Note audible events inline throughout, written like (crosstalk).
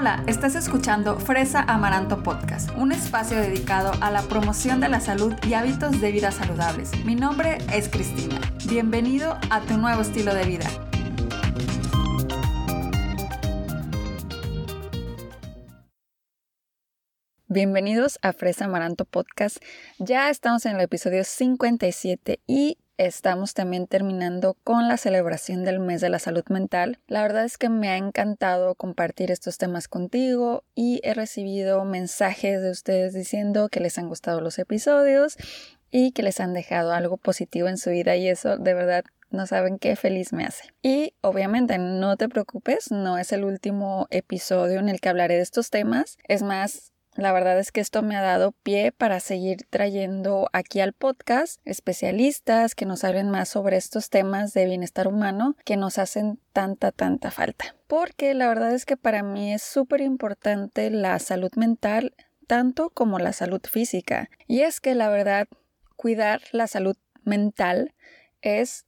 Hola, estás escuchando Fresa Amaranto Podcast, un espacio dedicado a la promoción de la salud y hábitos de vida saludables. Mi nombre es Cristina. Bienvenido a tu nuevo estilo de vida. Bienvenidos a Fresa Amaranto Podcast. Ya estamos en el episodio 57 y Estamos también terminando con la celebración del mes de la salud mental. La verdad es que me ha encantado compartir estos temas contigo y he recibido mensajes de ustedes diciendo que les han gustado los episodios y que les han dejado algo positivo en su vida y eso de verdad no saben qué feliz me hace. Y obviamente no te preocupes, no es el último episodio en el que hablaré de estos temas. Es más, la verdad es que esto me ha dado pie para seguir trayendo aquí al podcast especialistas que nos hablen más sobre estos temas de bienestar humano que nos hacen tanta, tanta falta. Porque la verdad es que para mí es súper importante la salud mental tanto como la salud física. Y es que la verdad, cuidar la salud mental es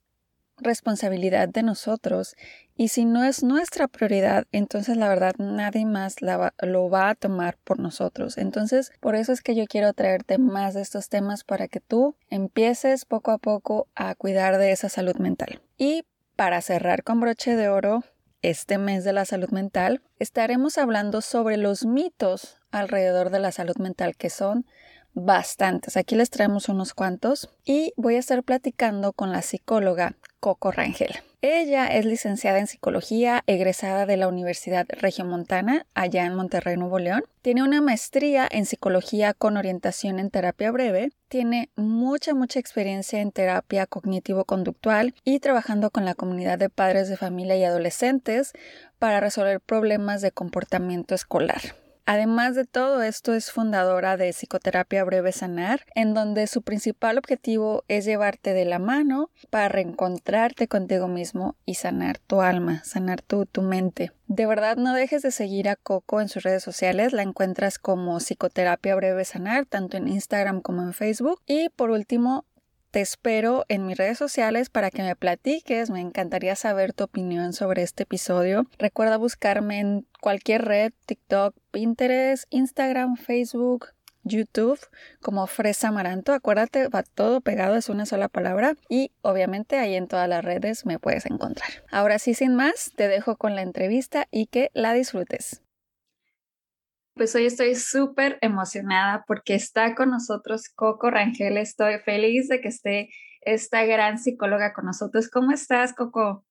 responsabilidad de nosotros y si no es nuestra prioridad, entonces la verdad nadie más lo va a tomar por nosotros. Entonces, por eso es que yo quiero traerte más de estos temas para que tú empieces poco a poco a cuidar de esa salud mental. Y para cerrar con broche de oro, este mes de la salud mental, estaremos hablando sobre los mitos alrededor de la salud mental que son bastantes. Aquí les traemos unos cuantos y voy a estar platicando con la psicóloga Coco Rangel. Ella es licenciada en psicología, egresada de la Universidad Regiomontana, allá en Monterrey, Nuevo León. Tiene una maestría en psicología con orientación en terapia breve. Tiene mucha, mucha experiencia en terapia cognitivo-conductual y trabajando con la comunidad de padres de familia y adolescentes para resolver problemas de comportamiento escolar. Además de todo esto, es fundadora de Psicoterapia Breve Sanar, en donde su principal objetivo es llevarte de la mano para reencontrarte contigo mismo y sanar tu alma, sanar tu, tu mente. De verdad, no dejes de seguir a Coco en sus redes sociales, la encuentras como Psicoterapia Breve Sanar, tanto en Instagram como en Facebook. Y por último, te espero en mis redes sociales para que me platiques. Me encantaría saber tu opinión sobre este episodio. Recuerda buscarme en cualquier red, TikTok, Pinterest, Instagram, Facebook, YouTube como Fresa Amaranto. Acuérdate, va todo pegado, es una sola palabra y obviamente ahí en todas las redes me puedes encontrar. Ahora sí, sin más, te dejo con la entrevista y que la disfrutes. Pues hoy estoy súper emocionada porque está con nosotros Coco Rangel. Estoy feliz de que esté esta gran psicóloga con nosotros. ¿Cómo estás, Coco?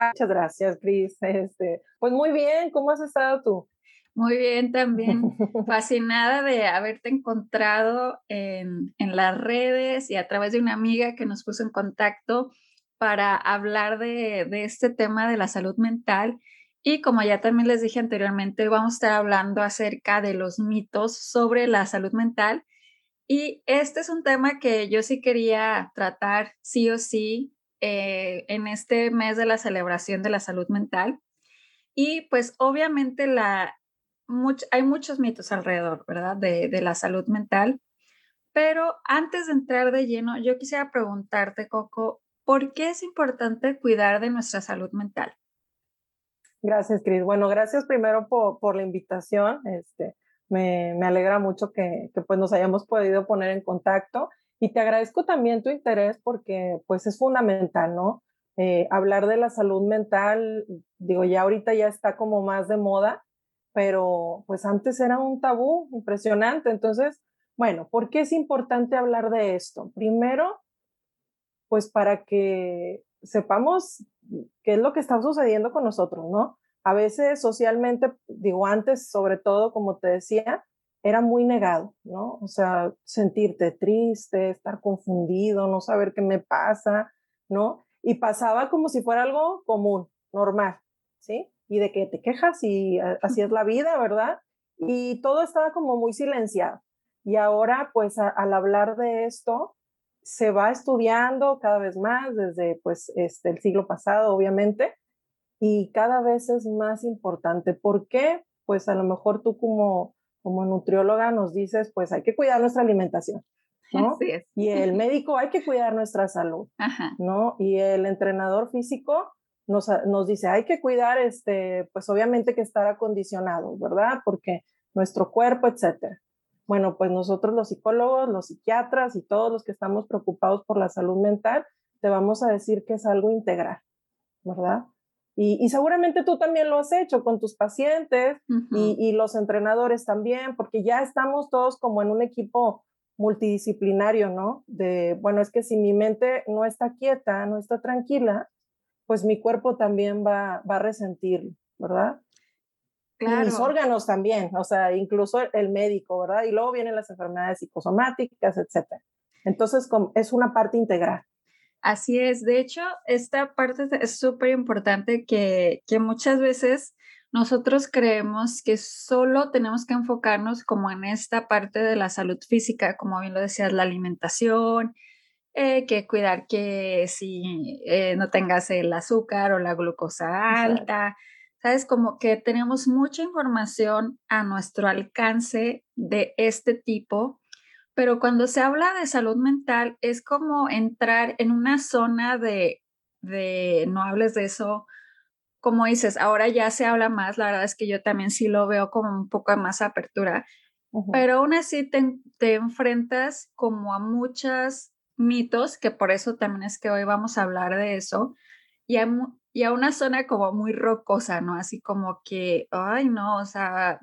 Muchas gracias, Cris. Este, pues muy bien, ¿cómo has estado tú? Muy bien, también (laughs) fascinada de haberte encontrado en, en, las redes y a través de una amiga que nos puso en contacto para hablar de, de este tema de la salud mental y como ya también les dije anteriormente, vamos a estar hablando acerca de los mitos sobre la salud mental. Y este es un tema que yo sí quería tratar sí o sí eh, en este mes de la celebración de la salud mental. Y pues obviamente la, hay muchos mitos alrededor, ¿verdad? De, de la salud mental. Pero antes de entrar de lleno, yo quisiera preguntarte, Coco, ¿por qué es importante cuidar de nuestra salud mental? Gracias, Cris. Bueno, gracias primero por, por la invitación. Este, me, me alegra mucho que, que, pues nos hayamos podido poner en contacto y te agradezco también tu interés porque pues es fundamental, ¿no? Eh, hablar de la salud mental, digo, ya ahorita ya está como más de moda, pero pues antes era un tabú impresionante. Entonces, bueno, ¿por qué es importante hablar de esto? Primero, pues para que sepamos qué es lo que está sucediendo con nosotros, ¿no? A veces socialmente, digo antes, sobre todo, como te decía, era muy negado, ¿no? O sea, sentirte triste, estar confundido, no saber qué me pasa, ¿no? Y pasaba como si fuera algo común, normal, ¿sí? Y de que te quejas y así es la vida, ¿verdad? Y todo estaba como muy silenciado. Y ahora, pues, al hablar de esto, se va estudiando cada vez más desde pues este, el siglo pasado, obviamente, y cada vez es más importante. ¿Por qué? Pues a lo mejor tú como, como nutrióloga nos dices, pues hay que cuidar nuestra alimentación, (laughs) ¿no? Y el médico hay que cuidar nuestra salud, ¿no? Y el entrenador físico, nos, nos dice, hay que cuidar, este, pues obviamente que estar acondicionado, ¿verdad? Porque nuestro cuerpo, etcétera. Bueno, pues nosotros los psicólogos, los psiquiatras y todos los que estamos preocupados por la salud mental, te vamos a decir que es algo integral, ¿verdad? Y, seguramente tú también lo has hecho con tus pacientes y, y, los entrenadores también, porque ya estamos todos como en un equipo multidisciplinario, ¿no? De, bueno, es que si mi mente no está quieta, no está tranquila, pues mi cuerpo también va, va a resentirlo, ¿verdad? Y mis órganos también, o sea, incluso el médico, ¿verdad? Y luego vienen las enfermedades psicosomáticas, etcétera. Entonces, es una parte integral. Así es. De hecho, esta parte es súper importante que, que muchas veces nosotros creemos que solo tenemos que enfocarnos como en esta parte de la salud física, como bien lo decías, la alimentación, eh, que cuidar que si eh, no tengas el azúcar o la glucosa alta, sabes, como que tenemos mucha información a nuestro alcance de este tipo, pero cuando se habla de salud mental es como entrar en una zona de, de no hables de eso, como dices, ahora ya se habla más, la verdad es que yo también sí lo veo como un poco más apertura, pero aún así te, te, enfrentas como a muchas mitos, que por eso también es que hoy vamos a hablar de eso, y a, y a una zona como muy rocosa, ¿no? Así como que, ay, no, o sea,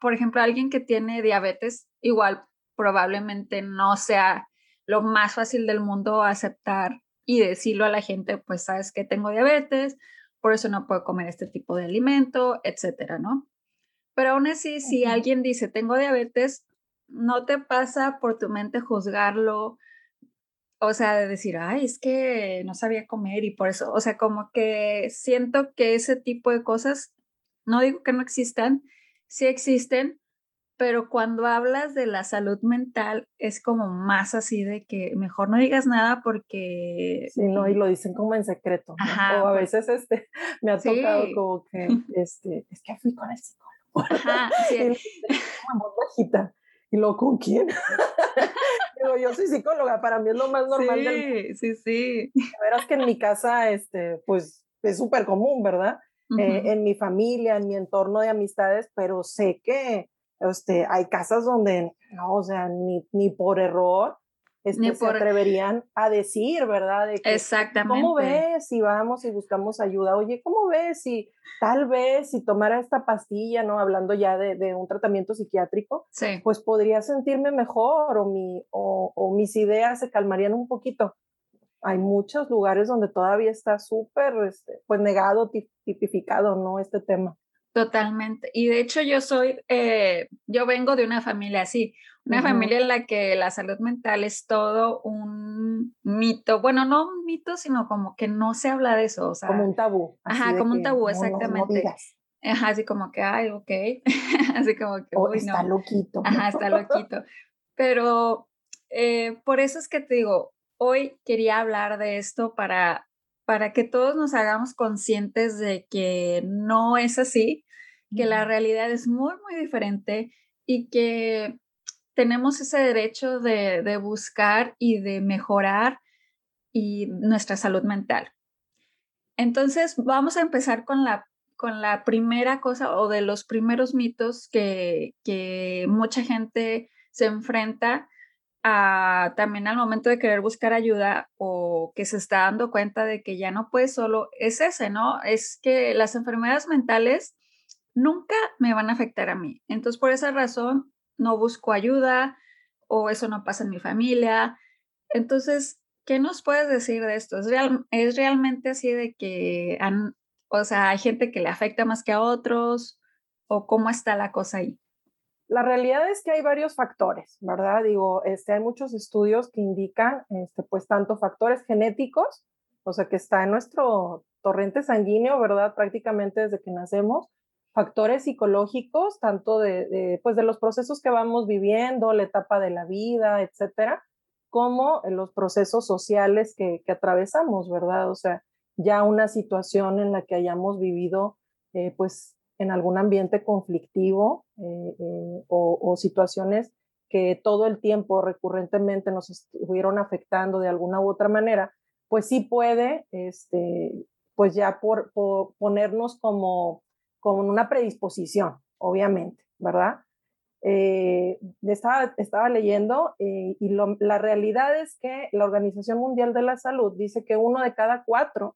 por ejemplo, alguien que tiene diabetes, igual probablemente no sea lo más fácil del mundo aceptar y decirlo a la gente, pues sabes que tengo diabetes, por eso no puedo comer este tipo de alimento, etcétera, ¿no? Pero aún así, si alguien dice tengo diabetes, no te pasa por tu mente juzgarlo, o sea, de decir, ay, es que no sabía comer y por eso, o sea, como que siento que ese tipo de cosas, no digo que no existan, sí existen, pero cuando hablas de la salud mental es como más así de que mejor no digas nada porque... Sí, no, y lo dicen como en secreto. Ajá, o a veces este, (laughs) me ha tocado como que, (laughs) este, es que fui con el psicólogo. Ajá, sí. (laughs) y, y luego, ¿con quién? Digo, yo soy psicóloga, para mí es lo más normal sí, del Sí, sí, Verás que en mi casa, este, pues, es súper común, ¿verdad? Eh, en mi familia, en mi entorno de amistades, pero sé que este, hay casas donde, no, o sea, ni, ni por error este, se atreverían a decir, ¿verdad? De Exactamente. ¿Cómo ves si vamos y buscamos ayuda? Oye, ¿cómo ves si tal vez si tomara esta pastilla, ¿no? Hablando ya de, de un tratamiento psiquiátrico, sí. pues podría sentirme mejor o, mi, o, o mis ideas se calmarían un poquito. Hay muchos lugares donde todavía está súper, este, pues negado, tipificado, ¿no? Este tema. Totalmente. Y de hecho yo soy, eh, yo vengo de una familia así, una familia en la que la salud mental es todo un mito, bueno, no un mito, sino como que no se habla de eso, o sea. Como un tabú. Ajá, como un tabú, exactamente. ajá, así como que, ay, ok, (laughs) así como que. O está loquito. Ajá, está loquito. Pero eh, por eso es que te digo, hoy quería hablar de esto para, para que todos nos hagamos conscientes de que no es así, que la realidad es muy, muy diferente y que tenemos ese derecho de, buscar y de mejorar y nuestra salud mental. Entonces, vamos a empezar con la, con la primera cosa o de los primeros mitos que, que mucha gente se enfrenta a, también al momento de querer buscar ayuda o que se está dando cuenta de que ya no puede solo, es ese, ¿no? Es que las enfermedades mentales nunca me van a afectar a mí. Entonces, por esa razón, no busco ayuda o eso no pasa en mi familia. Entonces, ¿qué nos puedes decir de esto? ¿Es, real, es realmente así de que, o sea, hay gente que le afecta más que a otros o cómo está la cosa ahí? La realidad es que hay varios factores, ¿verdad? Digo, este, hay muchos estudios que indican, este, pues, tanto factores genéticos, o sea, que está en nuestro torrente sanguíneo, ¿verdad? Prácticamente desde que nacemos, factores psicológicos, tanto de, pues de los procesos que vamos viviendo, la etapa de la vida, etcétera, como los procesos sociales que, que, atravesamos, ¿verdad? O sea, ya una situación en la que hayamos vivido, eh, pues, en algún ambiente conflictivo eh, eh, o, situaciones que todo el tiempo recurrentemente nos estuvieron afectando de alguna u otra manera, pues sí puede este, pues ya por, ponernos como, como una predisposición, obviamente, ¿verdad? Eh, estaba, estaba leyendo eh, y la realidad es que la Organización Mundial de la Salud dice que uno de cada cuatro,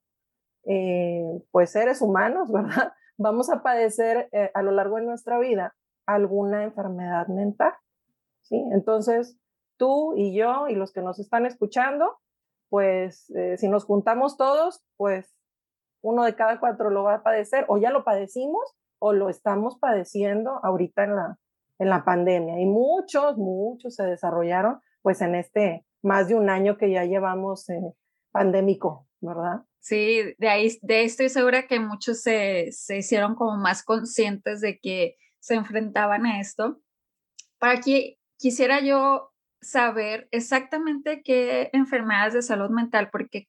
eh, pues seres humanos, (laughs) ¿verdad? Vamos a padecer a lo largo de nuestra vida alguna enfermedad mental, ¿sí? Entonces, tú y yo y los que nos están escuchando, pues si nos juntamos todos, pues uno de cada cuatro lo va a padecer o ya lo padecimos o lo estamos padeciendo ahorita en la, en la pandemia y muchos, muchos se desarrollaron pues en este más de un año que ya llevamos eh, pandémico, ¿verdad? Sí, de ahí de estoy segura que muchos se, se hicieron como más conscientes de que se enfrentaban a esto. Para que quisiera yo saber exactamente qué enfermedades de salud mental, porque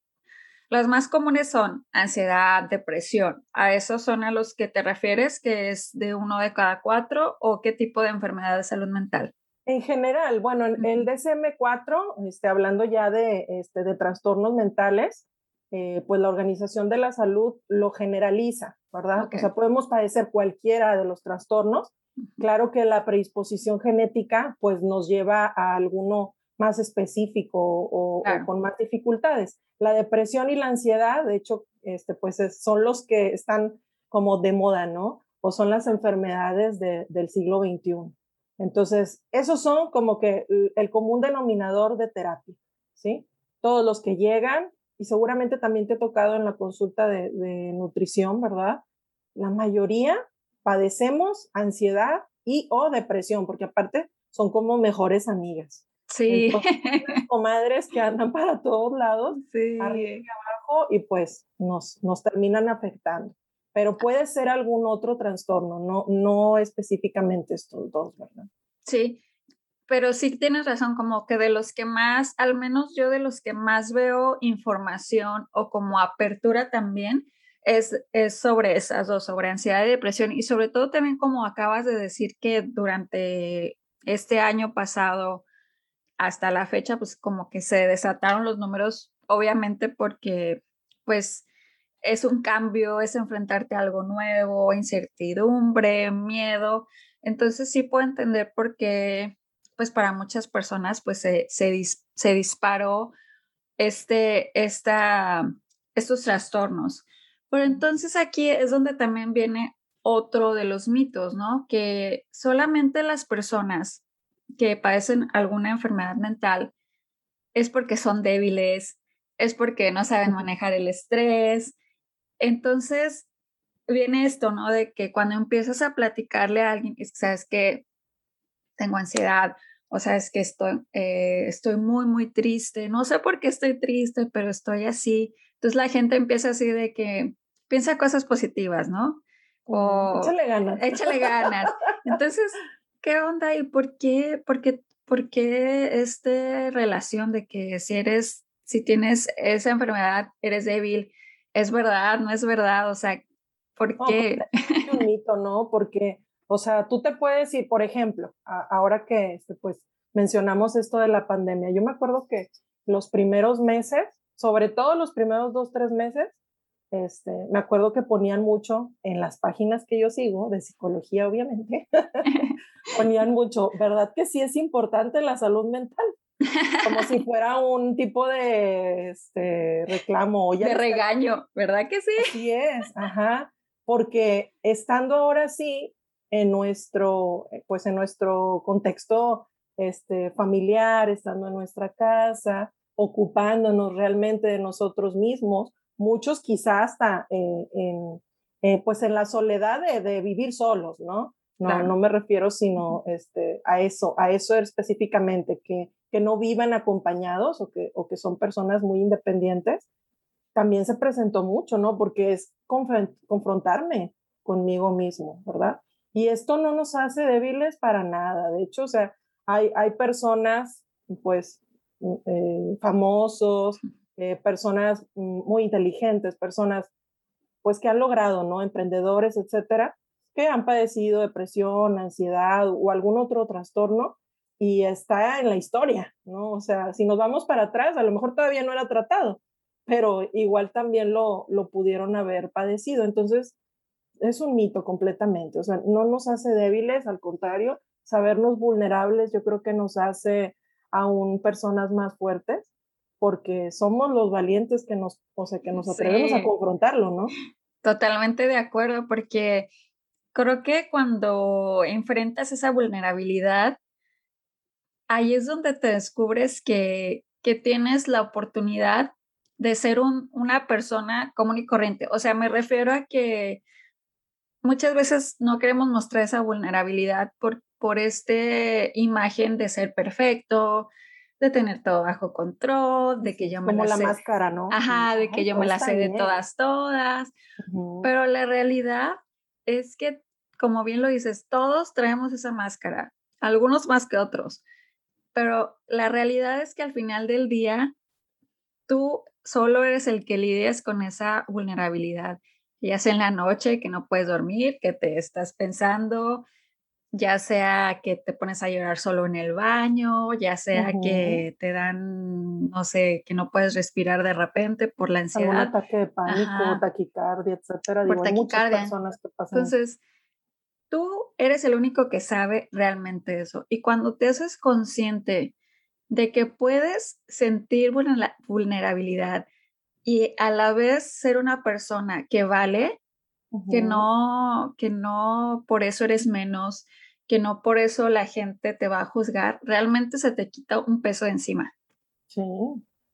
las más comunes son ansiedad, depresión. ¿A esos son a los que te refieres, que es de uno de cada cuatro o qué tipo de enfermedad de salud mental? En general, bueno, el DSM-4, este, hablando ya de, este, de trastornos mentales, eh, pues la Organización de la Salud lo generaliza, ¿verdad? O sea, podemos padecer cualquiera de los trastornos. Claro que la predisposición genética, pues nos lleva a alguno más específico o, con más dificultades. La depresión y la ansiedad, de hecho, este, pues son los que están como de moda, ¿no? O son las enfermedades del siglo XXI. Entonces, esos son como que el común denominador de terapia, ¿sí? Todos los que llegan, y seguramente también te ha tocado en la consulta de, de nutrición, ¿verdad? La mayoría padecemos ansiedad y o depresión, porque aparte son como mejores amigas. Sí. (laughs) comadres que andan para todos lados, sí. arriba y abajo, y pues nos, nos terminan afectando. Pero puede ser algún otro trastorno, no, no específicamente estos dos, ¿verdad? Sí, pero sí tienes razón, como que de los que más, al menos yo de los que más veo información o como apertura también, es, es sobre esas dos, sobre ansiedad y depresión, y sobre todo también como acabas de decir que durante este año pasado, hasta la fecha, pues como que se desataron los números, obviamente porque pues es un cambio, es enfrentarte a algo nuevo, incertidumbre, miedo. Entonces sí puedo entender por qué, pues para muchas personas, pues se, se, disparó este, esta, estos trastornos. Pero entonces aquí es donde también viene otro de los mitos, ¿no? Que solamente las personas que padecen alguna enfermedad mental es porque son débiles, es porque no saben manejar el estrés. Entonces, viene esto, ¿no? De que cuando empiezas a platicarle a alguien, sabes que tengo ansiedad, o sabes que estoy, eh, estoy muy, muy triste, no sé por qué estoy triste, pero estoy así. Entonces la gente empieza así de que piensa cosas positivas, ¿no? O échale ganas. Échale ganas. (laughs) Entonces, ¿qué onda y por qué, por qué, por qué esta relación de que si eres, si tienes esa enfermedad, eres débil? ¿Es verdad? ¿No es verdad? O sea, ¿por qué? es un mito, ¿no? Porque, o sea, tú te puedes ir, por ejemplo, ahora que, este, pues, mencionamos esto de la pandemia, yo me acuerdo que los primeros meses, sobre todo los primeros dos, tres meses, este, me acuerdo que ponían mucho en las páginas que yo sigo, de psicología obviamente, (laughs) ponían mucho, ¿verdad que sí es importante la salud mental? Como si (laughs) fuera un tipo de este, reclamo. Ya de regaño, ¿verdad que sí? Sí es, ajá, porque estando ahora sí en nuestro, pues en nuestro contexto este, familiar, estando en nuestra casa, ocupándonos realmente de nosotros mismos, muchos quizás hasta eh, en, eh, pues en la soledad de, vivir solos, ¿no? No, no me refiero sino este, a eso, a eso específicamente, que, que no vivan acompañados o que, o que son personas muy independientes, también se presentó mucho, ¿no? Porque es confrontarme conmigo mismo, ¿verdad? Y esto no nos hace débiles para nada. De hecho, o sea, hay, hay personas, pues, mm, eh, famosos, eh, personas muy inteligentes, personas pues que han logrado, ¿no? Emprendedores, etcétera, que han padecido depresión, ansiedad o algún otro trastorno y está en la historia, ¿no? O sea, si nos vamos para atrás, a lo mejor todavía no era tratado, pero igual también lo, lo pudieron haber padecido. Entonces, es un mito completamente, o sea, no nos hace débiles, al contrario, sabernos vulnerables yo creo que nos hace aún personas más fuertes porque somos los valientes que nos, o sea, que nos atrevemos a confrontarlo, ¿no? Totalmente de acuerdo, porque creo que cuando enfrentas esa vulnerabilidad, ahí es donde te descubres que, que tienes la oportunidad de ser un, una persona común y corriente. O sea, me refiero a que muchas veces no queremos mostrar esa vulnerabilidad por, por esta imagen de ser perfecto, de tener todo bajo control, de que yo me Como la, la máscara, ¿no? Ajá, de que yo me la sé de todas, todas. Pero la realidad es que, como bien lo dices, todos traemos esa máscara, algunos más que otros. Pero la realidad es que al final del día, tú solo eres el que lidias con esa vulnerabilidad ya sea en la noche que no puedes dormir, que te estás pensando, ya sea que te pones a llorar solo en el baño, ya sea que te dan, no sé, que no puedes respirar de repente por la ansiedad. Un ataque de pánico, taquicardia, etcétera. Por taquicardia. muchas personas que pasan. Entonces, tú eres el único que sabe realmente eso. Y cuando te haces consciente de que puedes sentir vulnerabilidad, y a la vez ser una persona que vale, que no, que no por eso eres menos, que no por eso la gente te va a juzgar, realmente se te quita un peso de encima. Sí,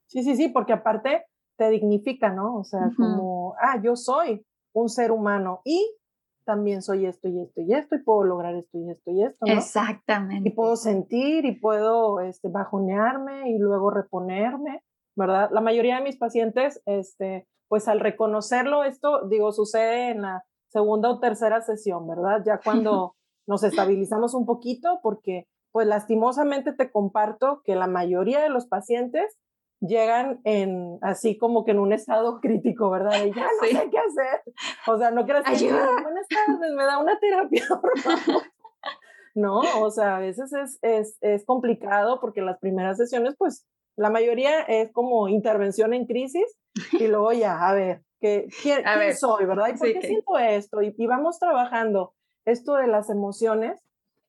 sí, sí, sí, porque aparte te dignifica, ¿no? O sea, como, ah, yo soy un ser humano y también soy esto y esto y esto y puedo lograr esto y esto y esto. ¿no? Exactamente. Y puedo sentir y puedo este, bajonearme y luego reponerme. ¿verdad? La mayoría de mis pacientes, este, pues al reconocerlo, esto, digo, sucede en la segunda o tercera sesión, ¿verdad? Ya (laughs) cuando nos estabilizamos un poquito, porque pues lastimosamente te comparto que la mayoría de los pacientes llegan en así como que en un estado (laughs) crítico, ¿verdad? Y ya no sé qué hacer. O sea, no quieras decir, buenas tardes, me da una terapia, (laughs) No, o sea, a veces es, es, es complicado porque las primeras sesiones, pues la mayoría es como intervención en crisis y luego ya, a ver, ¿qué, quién, soy, verdad? ¿Y por qué siento esto? Y, vamos trabajando esto de las emociones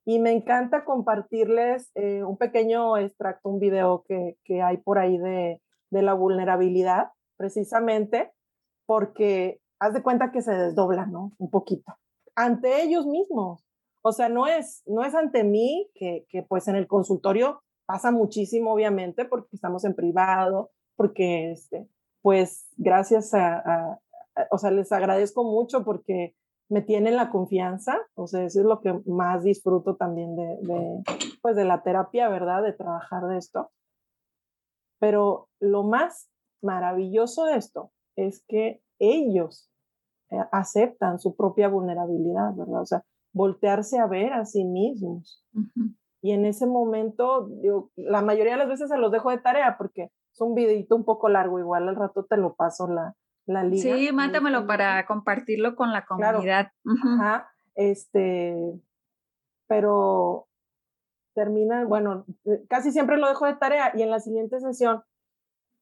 y me encanta compartirles eh, un pequeño extracto, un video que, que hay por ahí de, de, la vulnerabilidad, precisamente porque haz de cuenta que se desdobla, ¿no? Un poquito. Ante ellos mismos. O sea, no es, no es ante mí que, que pues en el consultorio pasa muchísimo, obviamente, porque estamos en privado, porque, este, pues, gracias a, o sea, les agradezco mucho porque me tienen la confianza, o sea, eso es lo que más disfruto también de, de, pues, de la terapia, ¿verdad? De trabajar de esto. Pero lo más maravilloso de esto es que ellos eh, aceptan su propia vulnerabilidad, ¿verdad? O sea, voltearse a ver a sí mismos. Y en ese momento, digo, la mayoría de las veces se los dejo de tarea porque es un videito un poco largo, igual al rato te lo paso la, la liga. Sí, mándamelo para compartirlo con la comunidad. Ajá, este, pero termina, bueno, eh, casi siempre lo dejo de tarea y en la siguiente sesión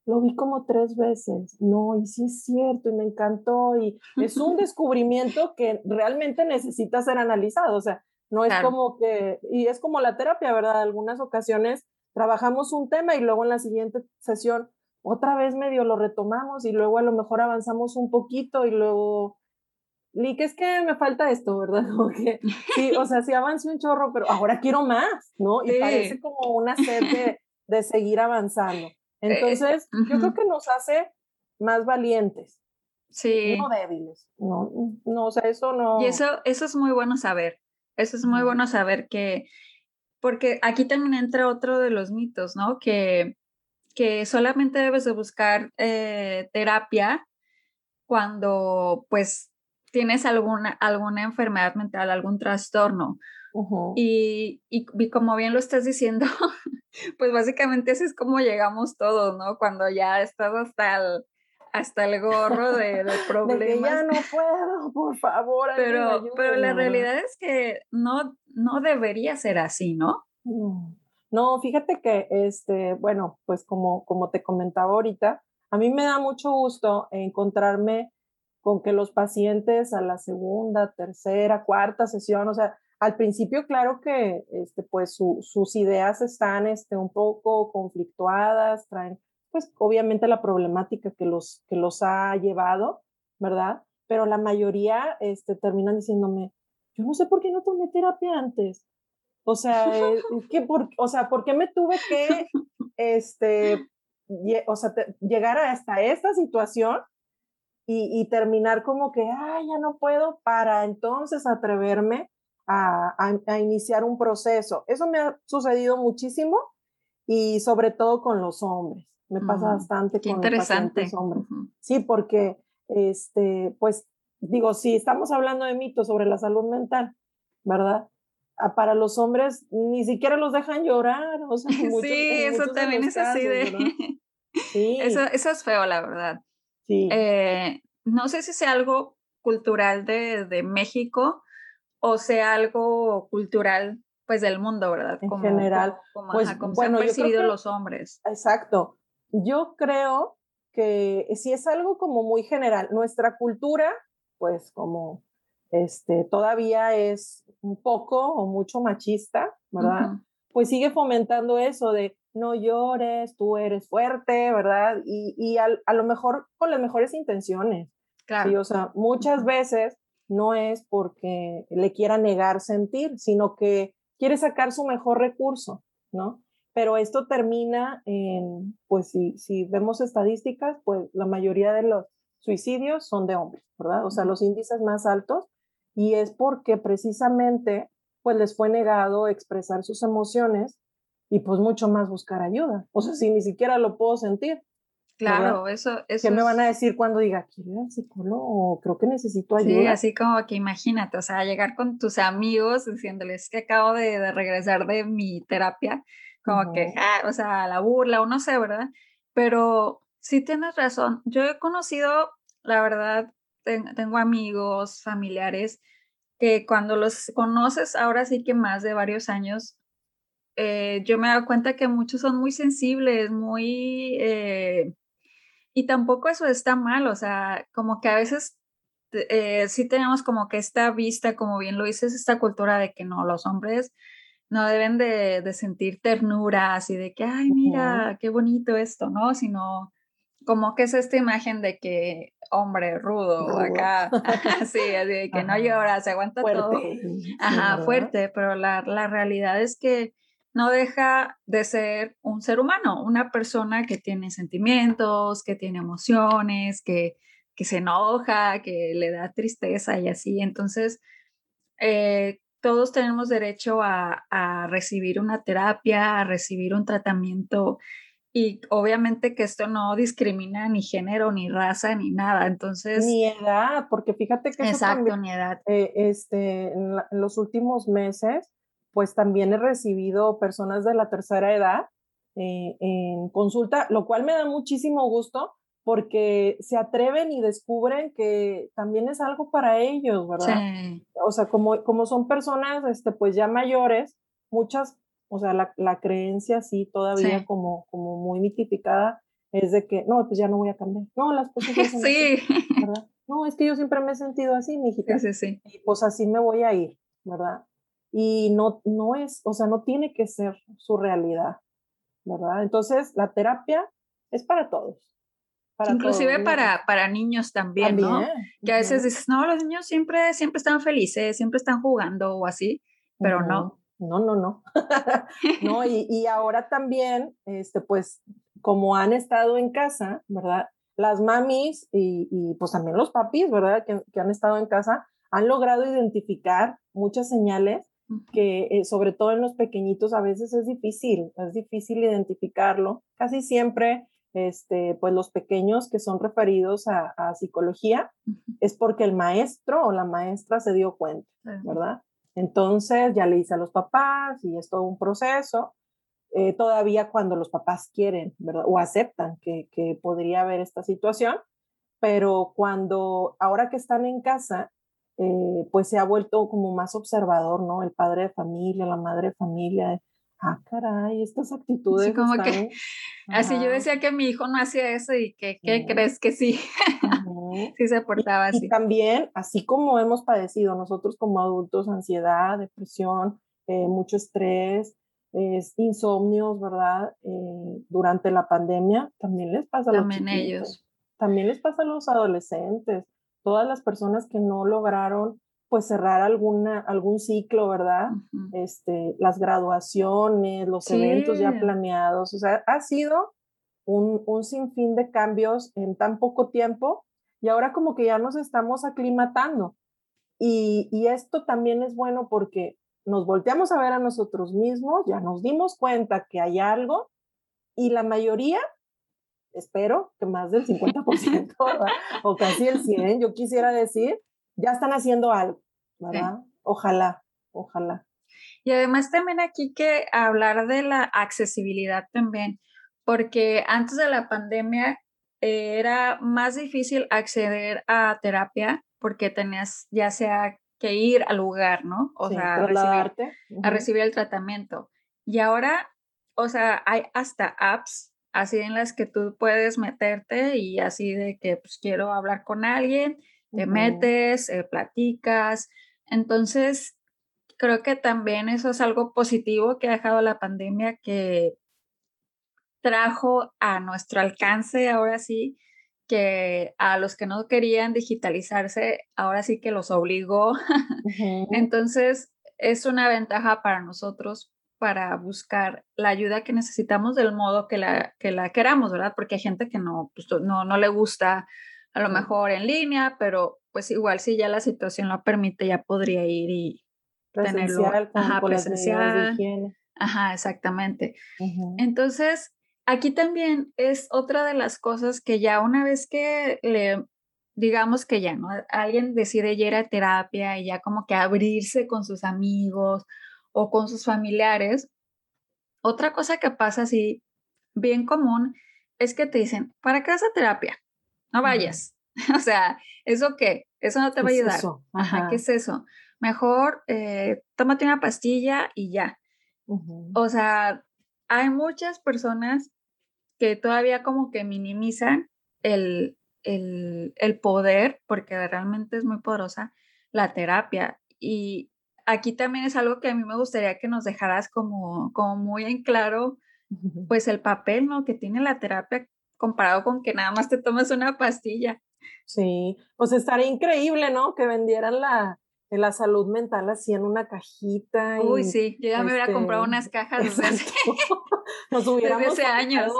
lo vi como tres veces. No, y sí es cierto, y me encantó, y es un (laughs) descubrimiento que realmente necesita ser analizado. O sea, no es como que, y es como la terapia, ¿verdad? Algunas ocasiones trabajamos un tema y luego en la siguiente sesión otra vez medio lo retomamos y luego a lo mejor avanzamos un poquito y luego, que es que me falta esto, ¿verdad? (laughs) Como que, sí, o sea, sí avancé un chorro, pero ahora quiero más, ¿no? Y parece como una sed de, de seguir avanzando. Eh, Entonces, yo creo que nos hace más valientes. Sí. No débiles. No, no, o sea, eso no. Y eso, eso es muy bueno saber. Eso es muy bueno saber que, porque aquí también entra otro de los mitos, ¿no? Que, que solamente debes de buscar eh, terapia cuando pues tienes alguna, alguna enfermedad mental, algún trastorno. y, y, como bien lo estás diciendo, (laughs) pues básicamente así es como llegamos todos, ¿no? Cuando ya estás hasta el, hasta el gorro de, (laughs) problemas. ya no puedo, por favor. Pero, pero la realidad es que no, no debería ser así, ¿no? No, fíjate que, este, bueno, pues como, como te comentaba ahorita, a mí me da mucho gusto encontrarme con que los pacientes a la segunda, tercera, cuarta sesión, o sea, al principio, claro que este, pues sus ideas están este, un poco conflictuadas, traen pues obviamente la problemática que los, que los ha llevado, ¿verdad? Pero la mayoría este, terminan diciéndome, yo no sé por qué no tomé terapia antes. O sea, eh, ¿qué por, o sea, ¿por qué me tuve que este, o sea, llegar hasta esta situación y, y, terminar como que, ay, ya no puedo, para entonces atreverme a, a, iniciar un proceso. Eso me ha sucedido muchísimo y sobre todo con los hombres. Me pasa mm, bastante con los pacientes hombres. Sí, porque, este, pues, digo, si estamos hablando de mitos sobre la salud mental, ¿verdad? Para los hombres ni siquiera los dejan llorar. O sea, (laughs) (laughs) sí, eso también es así de... (laughs) Sí. Eso, eso es feo, la verdad. Sí. Eh, no sé si sea algo cultural de, de México, o sea algo cultural pues del mundo, ¿verdad? En general, como, pues, bueno, han percibido los hombres. Exacto. Yo creo que si es algo como muy general, nuestra cultura, pues como este, todavía es un poco o mucho machista, ¿verdad? Pues sigue fomentando eso de no llores, tú eres fuerte, ¿verdad? Y, y a, a, lo mejor con las mejores intenciones. Claro. Sí, o sea, muchas veces no es porque le quiera negar sentir, sino que quiere sacar su mejor recurso, ¿no? Pero esto termina en, pues si, si vemos estadísticas, pues la mayoría de los suicidios son de hombres, ¿verdad? O sea, los índices más altos, y es porque precisamente, pues les fue negado expresar sus emociones y pues mucho más buscar ayuda. O sea, si ni siquiera lo puedo sentir, Claro, eso, eso. ¿Qué me van a decir cuando diga, quiero ir al psicólogo? Creo que necesito ayuda. Sí, así como que imagínate, o sea, llegar con tus amigos diciéndoles que acabo de, regresar de mi terapia, como que, ah, o sea, la burla o no sé, ¿verdad? Pero sí tienes razón. Yo he conocido, la verdad, tengo amigos, familiares, que cuando los conoces ahora sí que más de varios años, eh, yo me he dado cuenta que muchos son muy sensibles, muy... Eh, y tampoco eso está mal, o sea, como que a veces eh, sí tenemos como que esta vista, como bien lo dices, esta cultura de que no, los hombres no deben de, de sentir ternura, así de que, ay, mira, qué bonito esto, ¿no? Sino como que es esta imagen de que hombre rudo, acá, (laughs) (laughs) así, así de que no llora, se aguanta todo. Ajá, fuerte, pero la, la realidad es que no deja de ser un ser humano, una persona que tiene sentimientos, que tiene emociones, que, que se enoja, que le da tristeza y así. Entonces, eh, todos tenemos derecho a, a, recibir una terapia, a recibir un tratamiento y obviamente que esto no discrimina ni género, ni raza, ni nada. Entonces... Ni edad, porque fíjate que... Exacto, ni edad. Eh, este, en, los últimos meses pues también he recibido personas de la tercera edad eh, en consulta, lo cual me da muchísimo gusto porque se atreven y descubren que también es algo para ellos, ¿verdad? O sea, como, como son personas, este, pues ya mayores, muchas, o sea, la, la creencia sí todavía como, como muy mitificada es de que, no, pues ya no voy a cambiar. No, las cosas (laughs) sí. ¿verdad? No, es que yo siempre me he sentido así, mi hijita. Sí, sí, Y pues así me voy a ir, ¿verdad? y no, no es, o sea, no tiene que ser su realidad, ¿verdad? Entonces, la terapia es para todos. Para Inclusive para, para niños también, ¿no? Que a veces dices, no, los niños siempre, siempre están felices, siempre están jugando o así, pero no. No, no, no. (laughs) no, y, y, ahora también, este, pues, como han estado en casa, ¿verdad? Las mamis y, y pues también los papis, ¿verdad? Que, que, han estado en casa, han logrado identificar muchas señales que eh, sobre todo en los pequeñitos a veces es difícil, es difícil identificarlo. Casi siempre, este, pues los pequeños que son referidos a, psicología es porque el maestro o la maestra se dio cuenta, ¿verdad? Entonces ya le dice a los papás y es todo un proceso. Eh, todavía cuando los papás quieren, ¿verdad? O aceptan que, que podría haber esta situación, pero cuando ahora que están en casa eh, pues se ha vuelto como más observador, ¿no? El padre de familia, la madre de familia, ah, caray, estas actitudes. Sí, como que, (laughs) así yo decía que mi hijo no hacía eso y que, ¿qué crees que sí? (laughs) sí se portaba así. Y también, así como hemos padecido nosotros como adultos, ansiedad, depresión, eh, mucho estrés, insomnios, ¿verdad? Eh, durante la pandemia, también les pasa a los También ellos. También les pasa a los adolescentes, todas las personas que no lograron pues cerrar alguna, algún ciclo, ¿verdad? este, las graduaciones, los eventos ya planeados, o sea, ha sido un, un sinfín de cambios en tan poco tiempo y ahora como que ya nos estamos aclimatando. Y, y esto también es bueno porque nos volteamos a ver a nosotros mismos, ya nos dimos cuenta que hay algo y la mayoría, espero que más del 50% o casi el 100, yo quisiera decir, ya están haciendo algo, ¿verdad? Ojalá, ojalá. Y además también aquí que hablar de la accesibilidad también, porque antes de la pandemia era más difícil acceder a terapia porque tenías ya sea que ir al lugar, ¿no? O sea, a recibir, a recibir el tratamiento. Y ahora, o sea, hay hasta apps así en las que tú puedes meterte y así de que pues quiero hablar con alguien, te metes, eh, platicas. Entonces, creo que también eso es algo positivo que ha dejado la pandemia que trajo a nuestro alcance ahora sí que a los que no querían digitalizarse, ahora sí que los obligó. (laughs) Entonces, es una ventaja para nosotros para buscar la ayuda que necesitamos del modo que la, que la queramos, ¿verdad? Porque hay gente que no, pues, no, no le gusta a lo mejor en línea, pero pues igual si ya la situación lo permite, ya podría ir y tenerlo ajá, presencial. Ajá, exactamente. Entonces, aquí también es otra de las cosas que ya una vez que le, digamos que ya, ¿no? Alguien decide ir a terapia y ya como que abrirse con sus amigos o con sus familiares, otra cosa que pasa así bien común es que te dicen, ¿para qué vas a terapia? No vayas. (laughs) o sea, ¿eso qué? Eso no te va a ayudar. Ajá. ¿qué es eso? Mejor eh, tómate una pastilla y ya. O sea, hay muchas personas que todavía como que minimizan el, el, el poder, porque realmente es muy poderosa, la terapia. Y aquí también es algo que a mí me gustaría que nos dejaras como, como muy en claro, pues el papel, ¿no? Que tiene la terapia comparado con que nada más te tomas una pastilla. Sí, pues estaría increíble, ¿no? Que vendieran la, la salud mental así en una cajita. Uy, sí, yo ya me hubiera comprado este, unas cajas (laughs) desde Nos hubiéramos desde años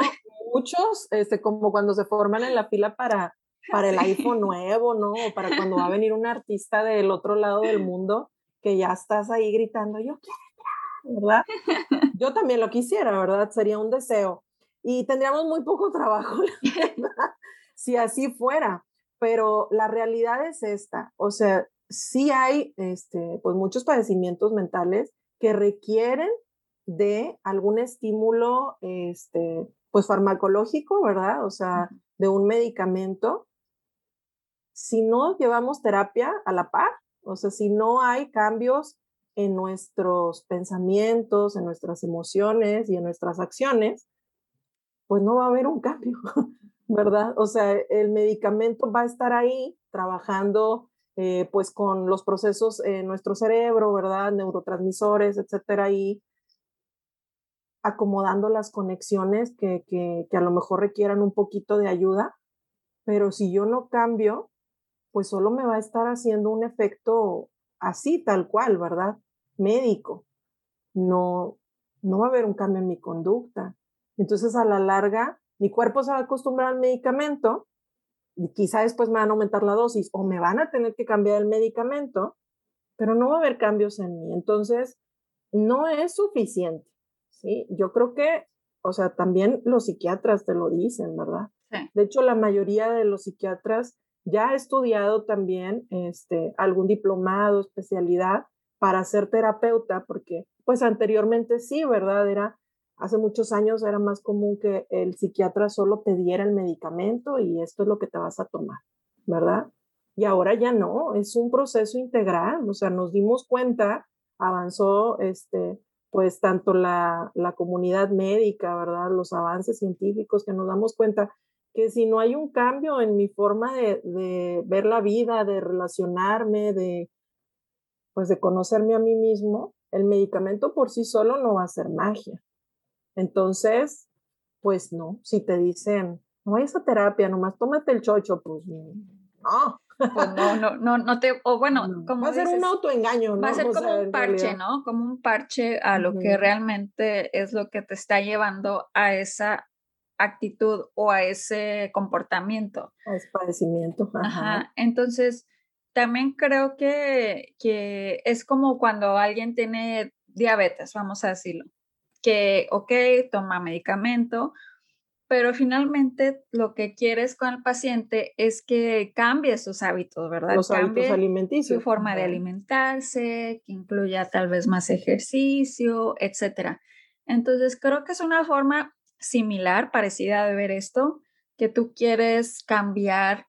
muchos, este, como cuando se forman en la fila para, para el (laughs) iPhone nuevo, ¿no? O para cuando va a venir un artista del otro lado del mundo, que ya estás ahí gritando, yo quiero ¿verdad? Yo también lo quisiera, ¿verdad? Sería un deseo. Y tendríamos muy poco trabajo, (laughs) ¿verdad? si así fuera. Pero la realidad es esta, o sea, sí hay, este, pues muchos padecimientos mentales que requieren de algún estímulo, este, pues farmacológico, ¿verdad? O sea, de un medicamento. Si no llevamos terapia a la par, o sea, si no hay cambios en nuestros pensamientos, en nuestras emociones y en nuestras acciones, pues no va a haber un cambio, (laughs) ¿verdad? O sea, el medicamento va a estar ahí trabajando eh, pues con los procesos en nuestro cerebro, ¿verdad? Neurotransmisores, etcétera, ahí acomodando las conexiones que, que, a lo mejor requieran un poquito de ayuda, pero si yo no cambio, pues solo me va a estar haciendo un efecto así, tal cual, ¿verdad? Médico. No, no va a haber un cambio en mi conducta. Entonces, a la larga, mi cuerpo se va a acostumbrar al medicamento y quizá después me van a aumentar la dosis o me van a tener que cambiar el medicamento, pero no va a haber cambios en mí. Entonces, no es suficiente. ¿sí? Yo creo que, o sea, también los psiquiatras te lo dicen, ¿verdad? De hecho, la mayoría de los psiquiatras ya ha estudiado también este, algún diplomado, especialidad para ser terapeuta, porque pues anteriormente sí, ¿verdad? Era, hace muchos años era más común que el psiquiatra solo te diera el medicamento y esto es lo que te vas a tomar, ¿verdad? Y ahora ya no, es un proceso integral, o sea, nos dimos cuenta, avanzó este, pues tanto la, la comunidad médica, ¿verdad? Los avances científicos que nos damos cuenta que si no hay un cambio en mi forma de, ver la vida, de relacionarme, de, pues de conocerme a mí mismo, el medicamento por sí solo no va a ser magia. Entonces, pues no, si te dicen, no vayas a terapia, nomás tómate el chocho, pues no. Pues no, no, no, no te, o bueno, como va a ser un autoengaño, ¿no? Va a ser como un parche, ¿no? Como un parche a lo que realmente es lo que te está llevando a esa actitud o a ese comportamiento. A ese padecimiento. Ajá. Entonces, también creo que, que es como cuando alguien tiene diabetes, vamos a decirlo, que, ok, toma medicamento, pero finalmente lo que quieres con el paciente es que cambie sus hábitos, ¿verdad? Los hábitos alimenticios. Su forma de alimentarse, que incluya tal vez más ejercicio, etcétera. Entonces, creo que es una forma similar, parecida de ver esto, que tú quieres cambiar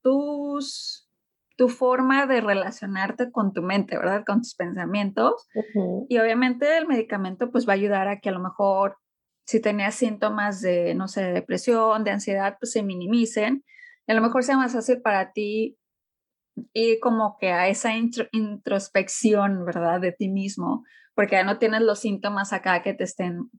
tus, tu forma de relacionarte con tu mente, ¿verdad? Con tus pensamientos. Y obviamente el medicamento pues va a ayudar a que a lo mejor si tenías síntomas de, no sé, de depresión, de ansiedad, pues se minimicen. Y a lo mejor sea más fácil para ti ir como que a esa introspección, ¿verdad? De ti mismo, porque ya no tienes los síntomas acá que te estén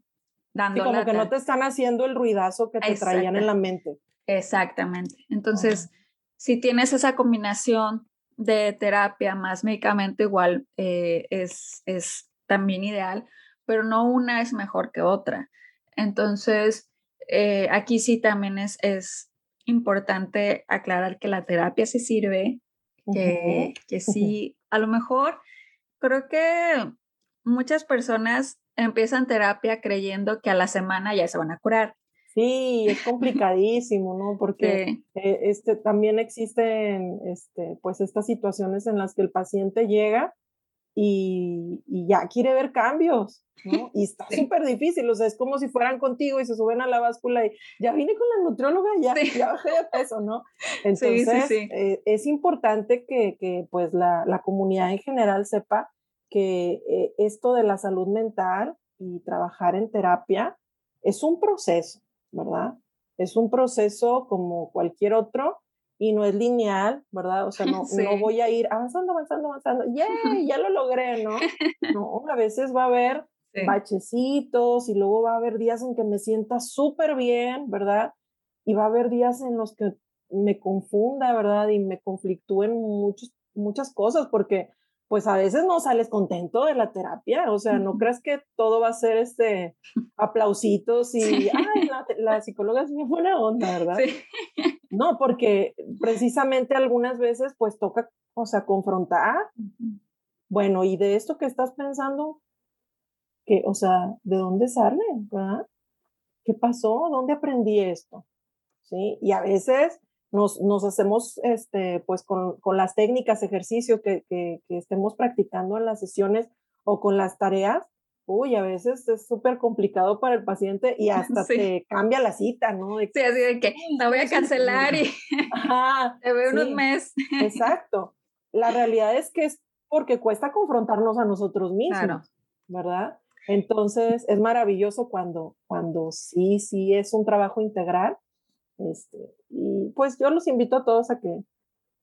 dando. Sí, como que no te están haciendo el ruidazo que te traían en la mente. Exactamente. Entonces, si tienes esa combinación de terapia más medicamento, igual eh, es, es también ideal, pero no una es mejor que otra. Entonces, eh, aquí sí también es, es importante aclarar que la terapia sí sirve, que, que sí, a lo mejor creo que muchas personas empiezan terapia creyendo que a la semana ya se van a curar. Sí, es complicadísimo, ¿no? (laughs) Porque eh, este, también existen este, pues estas situaciones en las que el paciente llega y, ya quiere ver cambios, ¿no? Y está súper difícil, o sea, es como si fueran contigo y se suben a la báscula y ya vine con la nutrióloga, ya, ya bajé de peso, ¿no? (laughs) Entonces, eh, es importante que, que pues la, la, comunidad en general sepa que eh, esto de la salud mental y trabajar en terapia es un proceso, ¿verdad? Es un proceso como cualquier otro y no es lineal, ¿verdad? O sea, no, (laughs) no voy a ir avanzando, avanzando, avanzando, ¡yay! (laughs) Ya lo logré, ¿no? No, a veces va a haber bachecitos y luego va a haber días en que me sienta súper bien, ¿verdad? Y va a haber días en los que me confunda, ¿verdad? Y me conflictúen muchos, muchas cosas porque pues a veces no sales contento de la terapia, o sea, no crees que todo va a ser este (laughs) aplausitos y, ay, la, psicóloga es muy buena onda, ¿verdad? No, porque precisamente algunas veces pues toca, o sea, confrontar. Bueno, y de esto que estás pensando, que, o sea, ¿de dónde sale? ¿verdad? ¿Qué pasó? ¿Dónde aprendí esto? ¿Sí? Y a veces nos, nos hacemos, este, pues con, con las técnicas, ejercicio que, que, que, estemos practicando en las sesiones o con las tareas, uy, a veces es súper complicado para el paciente y (laughs) hasta te cambia la cita, ¿no? sí, así de que la voy a cancelar y te (laughs) veo unos meses. (laughs) Exacto. La realidad es que es porque cuesta confrontarnos a nosotros mismos, ¿verdad? Entonces es maravilloso cuando, cuando sí, sí es un trabajo integral este, y pues yo los invito a todos a que,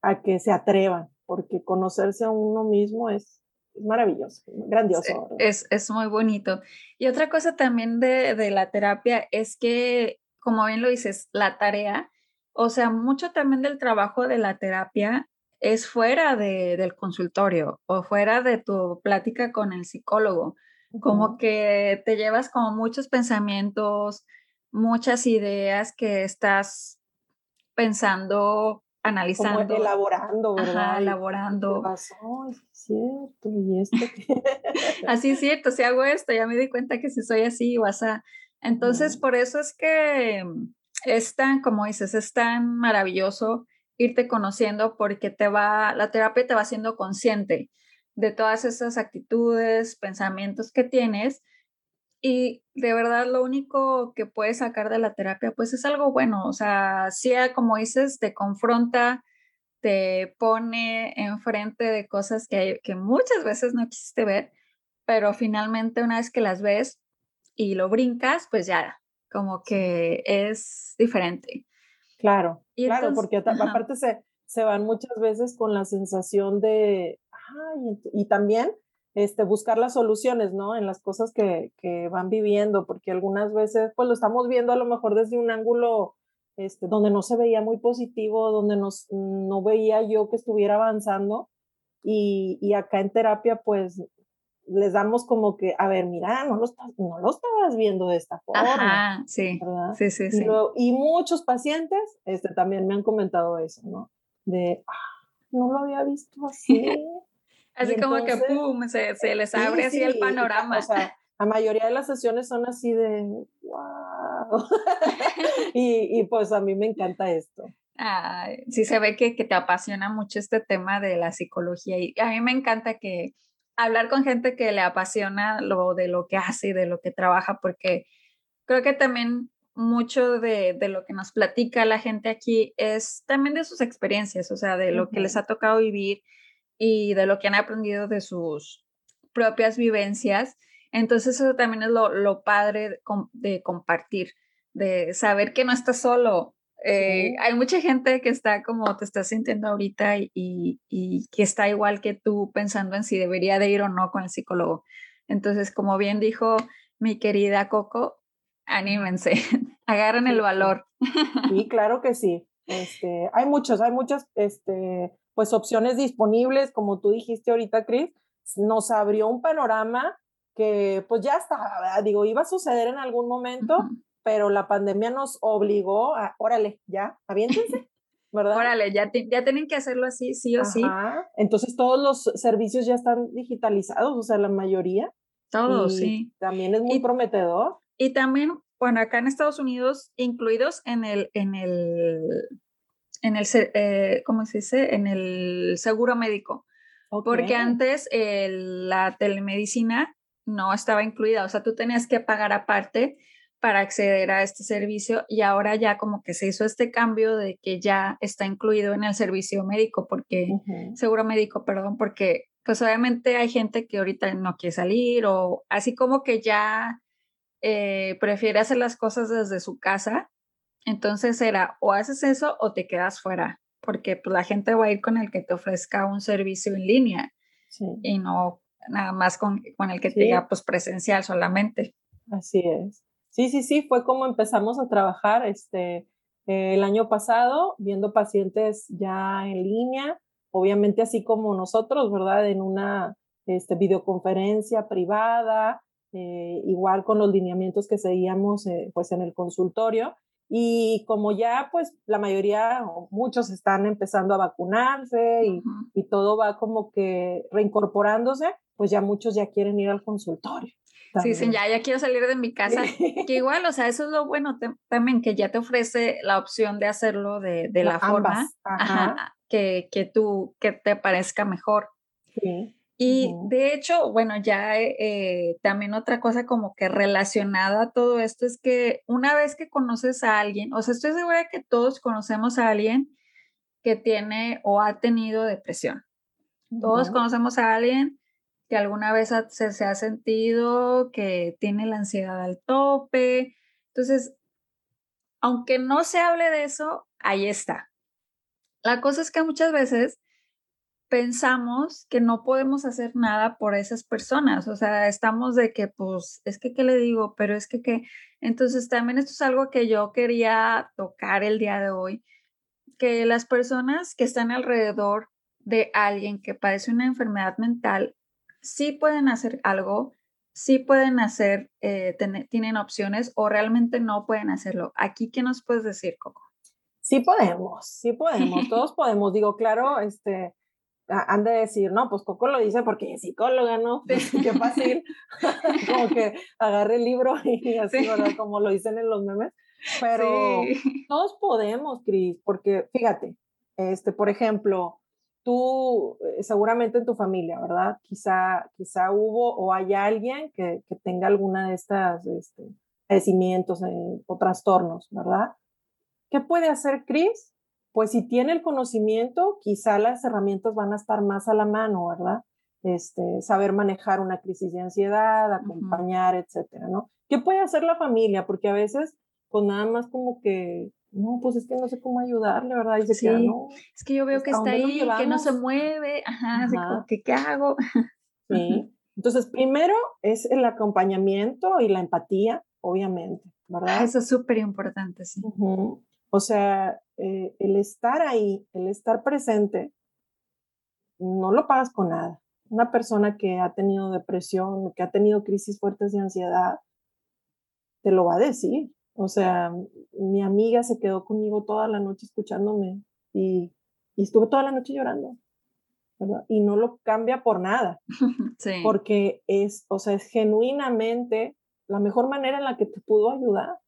a que se atrevan, porque conocerse a uno mismo es, maravilloso, grandioso. es, es, muy bonito. Y otra cosa también de, de, la terapia es que, como bien lo dices, la tarea, o sea, mucho también del trabajo de la terapia es fuera de, del consultorio o fuera de tu plática con el psicólogo. Como que te llevas como muchos pensamientos, muchas ideas que estás pensando, analizando. Como elaborando, ¿verdad? elaborando. Pasó? Es cierto, y esto así (laughs) es cierto, si hago esto, ya me di cuenta que si soy así vas a... Entonces, por eso es que es tan, como dices, es tan maravilloso irte conociendo porque te va, la terapia te va haciendo consciente de todas esas actitudes, pensamientos que tienes y de verdad lo único que puedes sacar de la terapia pues es algo bueno, o sea, sea como dices, te confronta, te pone enfrente de cosas que, que muchas veces no quisiste ver, pero finalmente una vez que las ves y lo brincas, pues ya, como que es diferente. Claro, claro, porque aparte se, se van muchas veces con la sensación de, ay, y también este, buscar las soluciones, ¿no? En las cosas que, que, van viviendo, porque algunas veces, pues lo estamos viendo a lo mejor desde un ángulo este, donde no se veía muy positivo, donde nos, no veía yo que estuviera avanzando. Y, y acá en terapia, pues les damos como que, a ver, mira, no lo, no lo estabas viendo de esta forma. Ajá, sí, ¿verdad? sí, sí, sí. Y, muchos pacientes este, también me han comentado eso, ¿no? De, ah, no lo había visto así. Así como que, pum, se, se les abre así el panorama. O sea, la mayoría de las sesiones son así de, wow. (laughs) y, y pues a mí me encanta esto. sí se ve que, que, te apasiona mucho este tema de la psicología y a mí me encanta que hablar con gente que le apasiona lo de lo que hace y de lo que trabaja, porque creo que también mucho de, de, lo que nos platica la gente aquí es también de sus experiencias, o sea, de lo que les ha tocado vivir y de lo que han aprendido de sus propias vivencias. Entonces eso también es lo, lo padre de, de compartir, de saber que no estás solo, eh, hay mucha gente que está como te estás sintiendo ahorita y, y, que está igual que tú pensando en si debería de ir o no con el psicólogo. Entonces, como bien dijo mi querida Coco, anímense, (laughs) agarren el valor. Sí, (laughs) claro que sí. Este, hay muchos, hay muchas este, pues opciones disponibles, como tú dijiste ahorita, Cris, nos abrió un panorama que pues ya está, digo, iba a suceder en algún momento, pero la pandemia nos obligó a, órale, ya, aviéntense, (laughs) ¿verdad? Órale, ya, ya tienen que hacerlo así, sí o sí. Entonces todos los servicios ya están digitalizados, o sea, la mayoría. Todos, sí. También es muy prometedor. Y también, bueno, acá en Estados Unidos, incluidos en el, en el, en el, eh, ¿cómo se dice? En el seguro médico. Porque antes la telemedicina no estaba incluida, o sea, tú tenías que pagar aparte para acceder a este servicio y ahora ya como que se hizo este cambio de que ya está incluido en el servicio médico, porque, seguro médico, perdón, porque pues obviamente hay gente que ahorita no quiere salir o así como que ya eh, prefiere hacer las cosas desde su casa, entonces era o haces eso o te quedas fuera, porque pues la gente va a ir con el que te ofrezca un servicio en línea y no nada más con, con el que te diga pues presencial solamente. Así es. Sí, sí, sí, fue como empezamos a trabajar este, eh, el año pasado, viendo pacientes ya en línea, obviamente así como nosotros, ¿verdad? En una este, videoconferencia privada, eh, igual con los lineamientos que seguíamos eh, pues en el consultorio. Y como ya pues la mayoría o muchos están empezando a vacunarse y, y todo va como que reincorporándose, pues ya muchos ya quieren ir al consultorio. Sí, dicen, ya, ya quiero salir de mi casa. (laughs) Que igual, o sea, eso es lo bueno también, que ya te ofrece la opción de hacerlo de, de la, forma que, que tú, que te parezca mejor. Sí. Y de hecho, bueno, ya eh, también otra cosa como que relacionada a todo esto es que una vez que conoces a alguien, o sea, estoy segura que todos conocemos a alguien que tiene o ha tenido depresión. Todos conocemos a alguien que alguna vez se, se ha sentido que tiene la ansiedad al tope. Entonces, aunque no se hable de eso, ahí está. La cosa es que muchas veces pensamos que no podemos hacer nada por esas personas, o sea, estamos de que, pues, es que, ¿qué le digo? Pero es que, ¿qué? Entonces, también esto es algo que yo quería tocar el día de hoy, que las personas que están alrededor de alguien que padece una enfermedad mental sí pueden hacer algo, sí pueden hacer, eh, tienen opciones o realmente no pueden hacerlo. Aquí, ¿qué nos puedes decir, Coco? Sí podemos, sí podemos, (laughs) todos podemos. Digo, claro, este, han de decir, no, pues Coco lo dice porque es psicóloga, ¿no? Pues, qué fácil. (laughs) como que agarre el libro y así, ¿verdad? Como lo dicen en los memes. Pero todos podemos, Cris, porque fíjate, este, por ejemplo, tú eh, seguramente en tu familia, ¿verdad? Quizá, quizá hubo o hay alguien que, que tenga alguna de estas este, padecimientos eh, o trastornos, ¿verdad? ¿Qué puede hacer Chris? Pues si tiene el conocimiento, quizá las herramientas van a estar más a la mano, ¿verdad? este, saber manejar una crisis de ansiedad, acompañar, etcétera, ¿no? ¿Qué puede hacer la familia? Porque a veces, pues nada más como que, no, pues es que no sé cómo ayudarle, ¿verdad? Dice sí. que, no, es que yo veo que está ahí, que no se mueve, ajá, Así como que, ¿qué hago? Sí. Entonces, primero es el acompañamiento y la empatía, obviamente, ¿verdad? Eso es súper importante, sí. O sea, eh, el estar ahí, el estar presente, no lo pagas con nada. Una persona que ha tenido depresión, que ha tenido crisis fuertes de ansiedad, te lo va a decir. O sea, mi amiga se quedó conmigo toda la noche escuchándome y, y estuve toda la noche llorando. ¿verdad? Y no lo cambia por nada. (laughs) Sí. Porque es, o sea, es genuinamente la mejor manera en la que te pudo ayudar.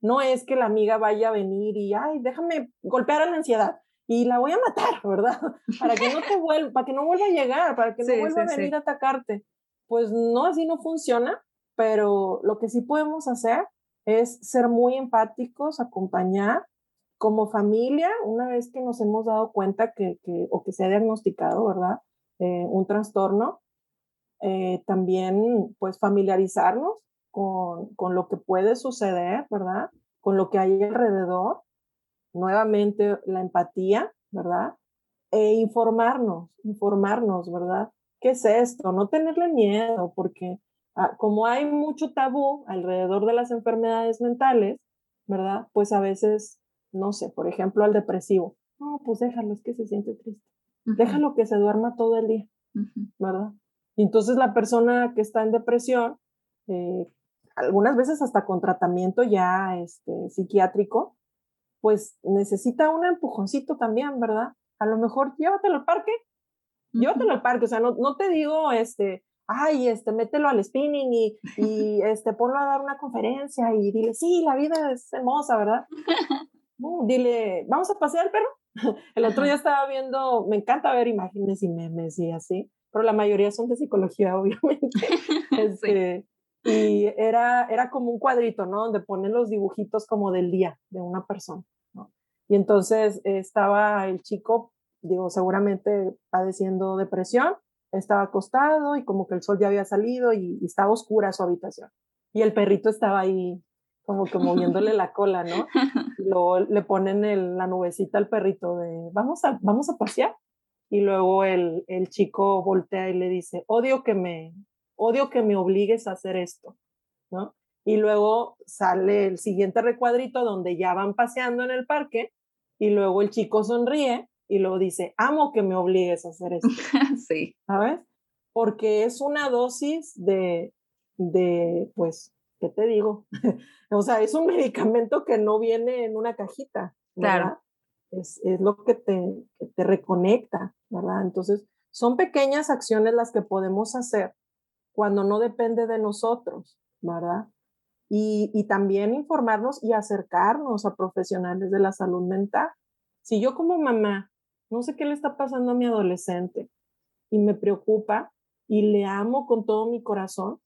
No es que la amiga vaya a venir y, ay, déjame golpear a la ansiedad y la voy a matar, ¿verdad? (laughs) Para que no te vuelva, para que no vuelva a llegar, para que no vuelva a venir a atacarte. Pues no, así no funciona, pero lo que sí podemos hacer es ser muy empáticos, acompañar como familia, una vez que nos hemos dado cuenta que, que o que se ha diagnosticado, ¿verdad? Eh, un trastorno, eh, también pues familiarizarnos con, con, lo que puede suceder, ¿verdad? Con lo que hay alrededor. Nuevamente la empatía, ¿verdad? E informarnos, informarnos, ¿verdad? ¿Qué es esto? No tenerle miedo, porque ah, como hay mucho tabú alrededor de las enfermedades mentales, ¿verdad? Pues a veces no sé, por ejemplo, al depresivo. No, pues déjalo, es que se siente triste. Déjalo que se duerma todo el día, ¿verdad? Y entonces la persona que está en depresión, eh, algunas veces hasta con tratamiento ya este, psiquiátrico, pues necesita un empujoncito también, ¿verdad? A lo mejor llévatelo al parque, llévatelo al parque, o sea, no, no te digo, este, ay, este, mételo al spinning y, y este, ponlo a dar una conferencia y dile, sí, la vida es hermosa, ¿verdad? dile, vamos a pasear al perro. (laughs) El otro día estaba viendo, me encanta ver imágenes y memes y así, pero la mayoría son de psicología, (laughs) obviamente. (laughs) Este, y era, era como un cuadrito, ¿no? Donde ponen los dibujitos como del día de una persona, ¿no? Y entonces estaba el chico, digo, seguramente padeciendo depresión, estaba acostado y como que el sol ya había salido y, y estaba oscura su habitación. Y el perrito estaba ahí como que moviéndole la cola, ¿no? (laughs) Y luego le ponen el, la nubecita al perrito de, vamos a, vamos a pasear. Y luego el, el chico voltea y le dice, odio que me, odio que me obligues a hacer esto, ¿no? Y luego sale el siguiente recuadrito donde ya van paseando en el parque y luego el chico sonríe y luego dice, amo que me obligues a hacer esto. (laughs) Sí. ¿Sabes? Porque es una dosis de, de, pues, ¿qué te digo? (laughs) o sea, es un medicamento que no viene en una cajita, ¿verdad? Claro. Es, es lo que te, te reconecta, ¿verdad? Entonces, son pequeñas acciones las que podemos hacer cuando no depende de nosotros, ¿verdad? Y, y, también informarnos y acercarnos a profesionales de la salud mental. Si yo como mamá no sé qué le está pasando a mi adolescente y me preocupa y le amo con todo mi corazón,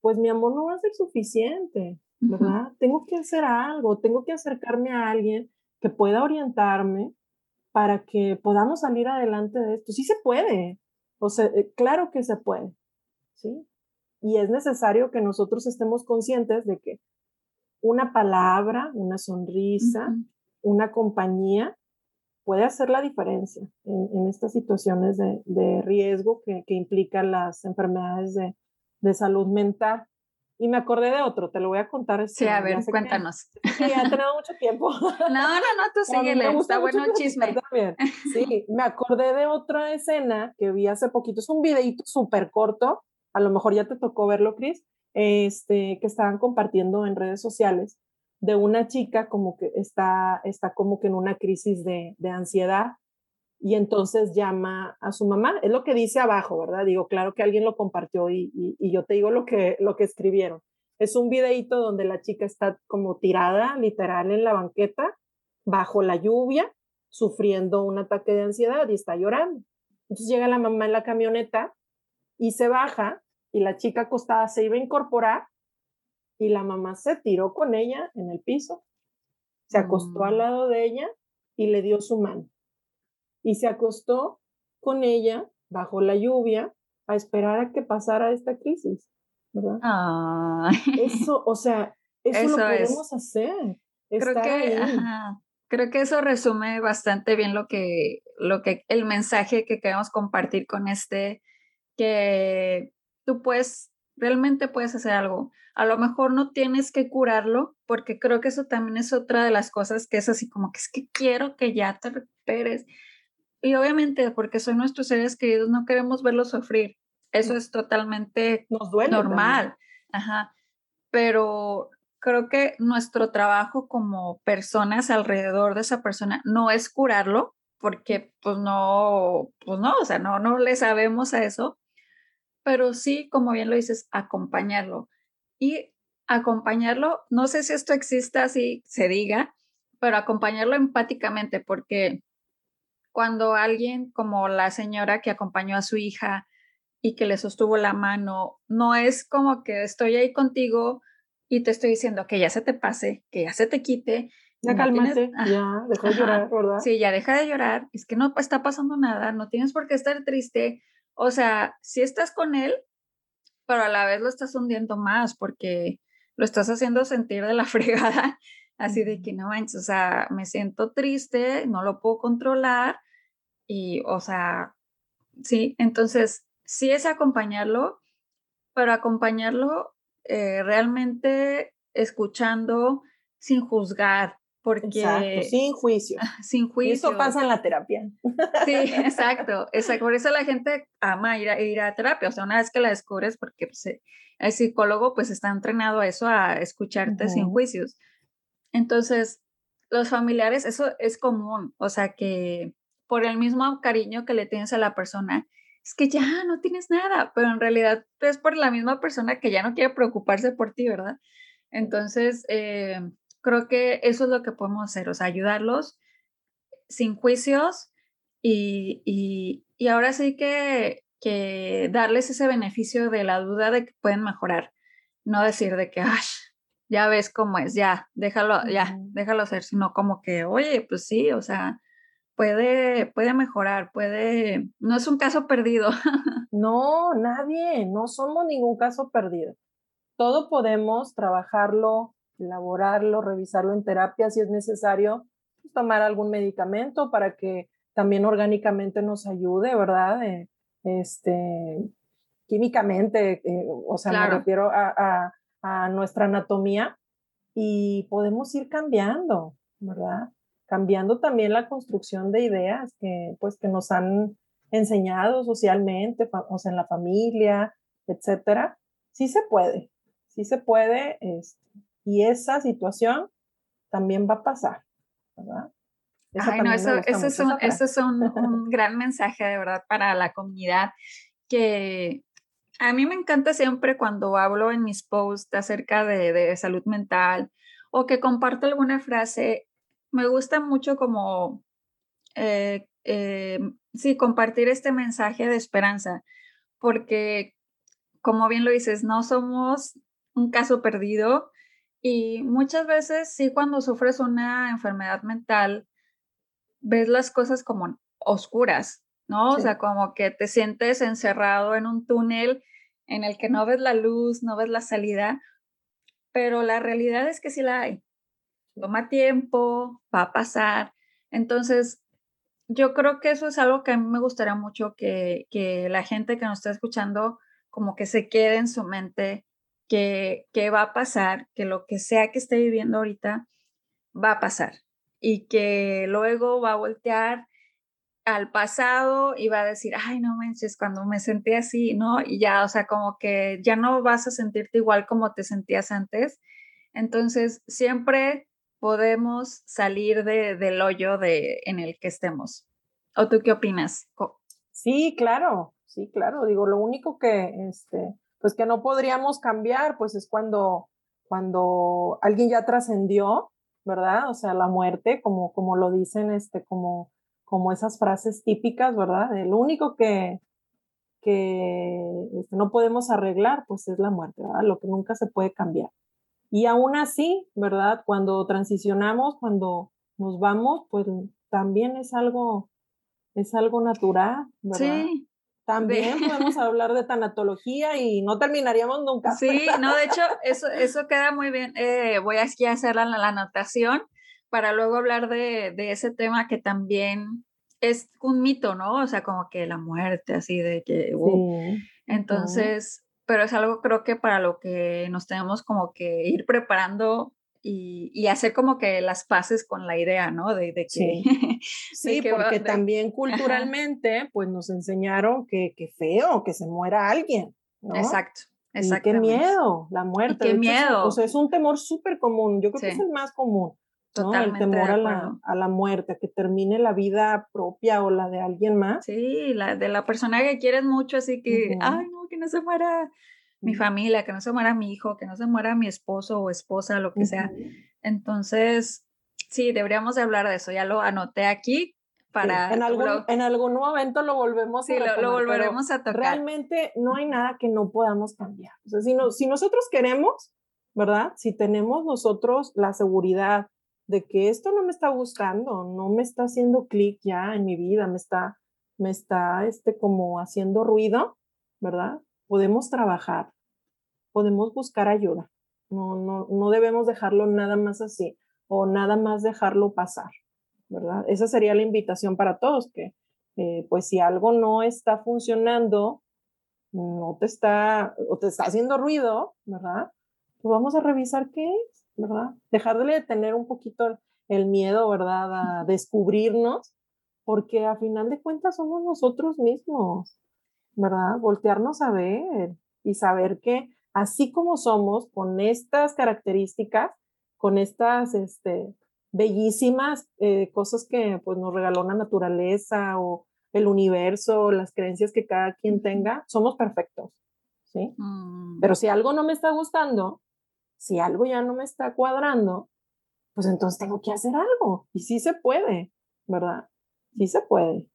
pues mi amor no va a ser suficiente, ¿verdad? Tengo que hacer algo, tengo que acercarme a alguien que pueda orientarme para que podamos salir adelante de esto. Sí se puede, o sea, eh, claro que se puede, ¿sí? Y es necesario que nosotros estemos conscientes de que una palabra, una sonrisa, una compañía puede hacer la diferencia en, estas situaciones de, riesgo que, que, implican las enfermedades de, de salud mental. Y me acordé de otro, te lo voy a contar. Este, sí, a ver, cuéntanos. (laughs) sí, ha tenido mucho tiempo. (laughs) No, no, no, tú (laughs) síguele, está bueno el chisme. También. Sí, me acordé de otra escena que vi hace poquito, es un videito súper corto, a lo mejor ya te tocó verlo, Cris, este, que estaban compartiendo en redes sociales de una chica como que está, está como que en una crisis de, ansiedad y entonces llama a su mamá. Es lo que dice abajo, ¿verdad? Digo, claro que alguien lo compartió y, y, yo te digo lo que, lo que escribieron. Es un videito donde la chica está como tirada, literal, en la banqueta, bajo la lluvia, sufriendo un ataque de ansiedad y está llorando. Entonces llega la mamá en la camioneta y se baja y la chica acostada se iba a incorporar y la mamá se tiró con ella en el piso, se acostó al mm. lado de ella y le dio su mano y se acostó con ella bajo la lluvia a esperar a que pasara esta crisis, ¿verdad? Eso, o sea, eso, lo podemos hacer. Creo que, creo que eso resume bastante bien lo que, lo que, el mensaje que queremos compartir con este, que tú puedes, realmente puedes hacer algo. A lo mejor no tienes que curarlo, porque creo que eso también es otra de las cosas que es así como que es que quiero que ya te recuperes. Y obviamente, porque son nuestros seres queridos, no queremos verlos sufrir. Eso es totalmente normal. Ajá. Pero creo que nuestro trabajo como personas alrededor de esa persona no es curarlo, porque pues no, pues no, o sea, no, no le sabemos a eso, pero sí, como bien lo dices, acompañarlo. Y acompañarlo, no sé si esto exista, si se diga, pero acompañarlo empáticamente, porque cuando alguien como la señora que acompañó a su hija y que le sostuvo la mano, no es como que estoy ahí contigo, y te estoy diciendo que ya se te pase, que ya se te quite. Ya cálmate, ya, deja de llorar, ¿verdad? Sí, ya deja de llorar, es que no está pasando nada, no tienes por qué estar triste. O sea, si estás con él, pero a la vez lo estás hundiendo más porque lo estás haciendo sentir de la (laughs) fregada, así de que no manches, o sea, me siento triste, no lo puedo controlar y, o sea, sí, entonces sí es acompañarlo, pero acompañarlo eh, realmente escuchando sin juzgar, porque... sin juicio. (laughs) Sin juicio. eso pasa en la terapia. (laughs) Sí, exacto, exacto. Por eso la gente ama ir a, ir a terapia, o sea, una vez que la descubres, porque pues, eh, el psicólogo pues está entrenado a eso, a escucharte sin juicios. Entonces, los familiares, eso es común, o sea, que por el mismo cariño que le tienes a la persona, es que ya no tienes nada, pero en realidad es por la misma persona que ya no quiere preocuparse por ti, ¿verdad? Entonces, eh, creo que eso es lo que podemos hacer, o sea, ayudarlos sin juicios y, y, ahora sí que, que, darles ese beneficio de la duda de que pueden mejorar, no decir de que, Ay, ya ves cómo es, ya, déjalo, ya, déjalo ser, sino como que, oye, pues sí, o sea, puede, puede mejorar, puede, no es un caso perdido. (laughs) no, nadie, no somos ningún caso perdido. Todo podemos trabajarlo, elaborarlo, revisarlo en terapia si es necesario, pues, tomar algún medicamento para que también orgánicamente nos ayude, ¿verdad? Eh, este, químicamente, eh, o sea, me refiero a, a nuestra anatomía y podemos ir cambiando, ¿verdad? cambiando también la construcción de ideas que, pues, que nos han enseñado socialmente, o sea, en la familia, etcétera. Sí se puede, sí se puede, este, y esa situación también va a pasar, ¿verdad? Ay, no, eso, eso, es un, eso es un, un gran mensaje de verdad para la comunidad que a mí me encanta siempre cuando hablo en mis posts acerca de, de salud mental o que comparto alguna frase, me gusta mucho como, eh, eh, sí, compartir este mensaje de esperanza, porque como bien lo dices, no somos un caso perdido y muchas veces sí cuando sufres una enfermedad mental, ves las cosas como oscuras, ¿no? O sea, como que te sientes encerrado en un túnel en el que no ves la luz, no ves la salida, pero la realidad es que sí la hay toma tiempo, va a pasar. Entonces, yo creo que eso es algo que a mí me gustaría mucho que, que la gente que nos está escuchando como que se quede en su mente que, que va a pasar, que lo que sea que esté viviendo ahorita va a pasar y que luego va a voltear al pasado y va a decir, ay, no manches, cuando me sentí así, ¿no? Y ya, o sea, como que ya no vas a sentirte igual como te sentías antes. Entonces, siempre podemos salir de, del hoyo de, en el que estemos. ¿O tú qué opinas? Sí, claro, sí, claro. Digo, lo único que, este, pues que no podríamos cambiar, pues es cuando, cuando alguien ya trascendió, ¿verdad? O sea, la muerte, como, como lo dicen, este, como, como esas frases típicas, ¿verdad? Lo único que, que este, no podemos arreglar, pues es la muerte, ¿verdad? Lo que nunca se puede cambiar. Y aún así, ¿verdad? Cuando transicionamos, cuando nos vamos, pues también es algo, es algo natural, ¿verdad? Sí. También podemos hablar de tanatología y no terminaríamos nunca. Sí, (laughs) no, de hecho, eso, eso queda muy bien. Eh, voy aquí a hacer la, la, anotación para luego hablar de, de, ese tema que también es un mito, ¿no? O sea, como que la muerte, así de que... Uh. Entonces, pero es algo creo que para lo que nos tenemos como que ir preparando y, hacer como que las paces con la idea, ¿no? De, que... Sí, (laughs) sí porque también culturalmente, pues nos enseñaron que, que, feo, que se muera alguien, ¿no? Exacto. Y qué miedo, la muerte. qué miedo. o sea, es un temor súper común. Yo creo que es el más común. ¿no? el temor a la, a la, muerte, a que termine la vida propia o la de alguien más. Sí, la de la persona que quieres mucho, así que, ay, no, que no se muera mi familia, que no se muera mi hijo, que no se muera mi esposo o esposa, lo que sea. Entonces, sí, deberíamos de hablar de eso. Ya lo anoté aquí para... En, algún, en algún momento lo volvemos a lo, lo, volveremos a tocar. Realmente no hay nada que no podamos cambiar. O sea, si, no, si nosotros queremos, ¿verdad? Si tenemos nosotros la seguridad de que esto no me está gustando, no me está haciendo clic ya en mi vida, me está, me está, este, como haciendo ruido, ¿verdad? Podemos trabajar, podemos buscar ayuda. No, no, no debemos dejarlo nada más así o nada más dejarlo pasar, ¿verdad? Esa sería la invitación para todos, que eh, pues si algo no está funcionando, no te está, o te está haciendo ruido, ¿verdad? Pues vamos a revisar qué es, ¿verdad? Dejarle de tener un poquito el miedo, ¿verdad? A descubrirnos, porque a final de cuentas somos nosotros mismos, ¿verdad? Voltearnos a ver y saber que así como somos, con estas características, con estas este, bellísimas eh, cosas que pues, nos regaló la naturaleza o el universo, las creencias que cada quien tenga, somos perfectos. ¿sí? Mm. Pero si algo no me está gustando, si algo ya no me está cuadrando, pues entonces tengo que hacer algo. Y sí se puede, ¿verdad? Sí se puede.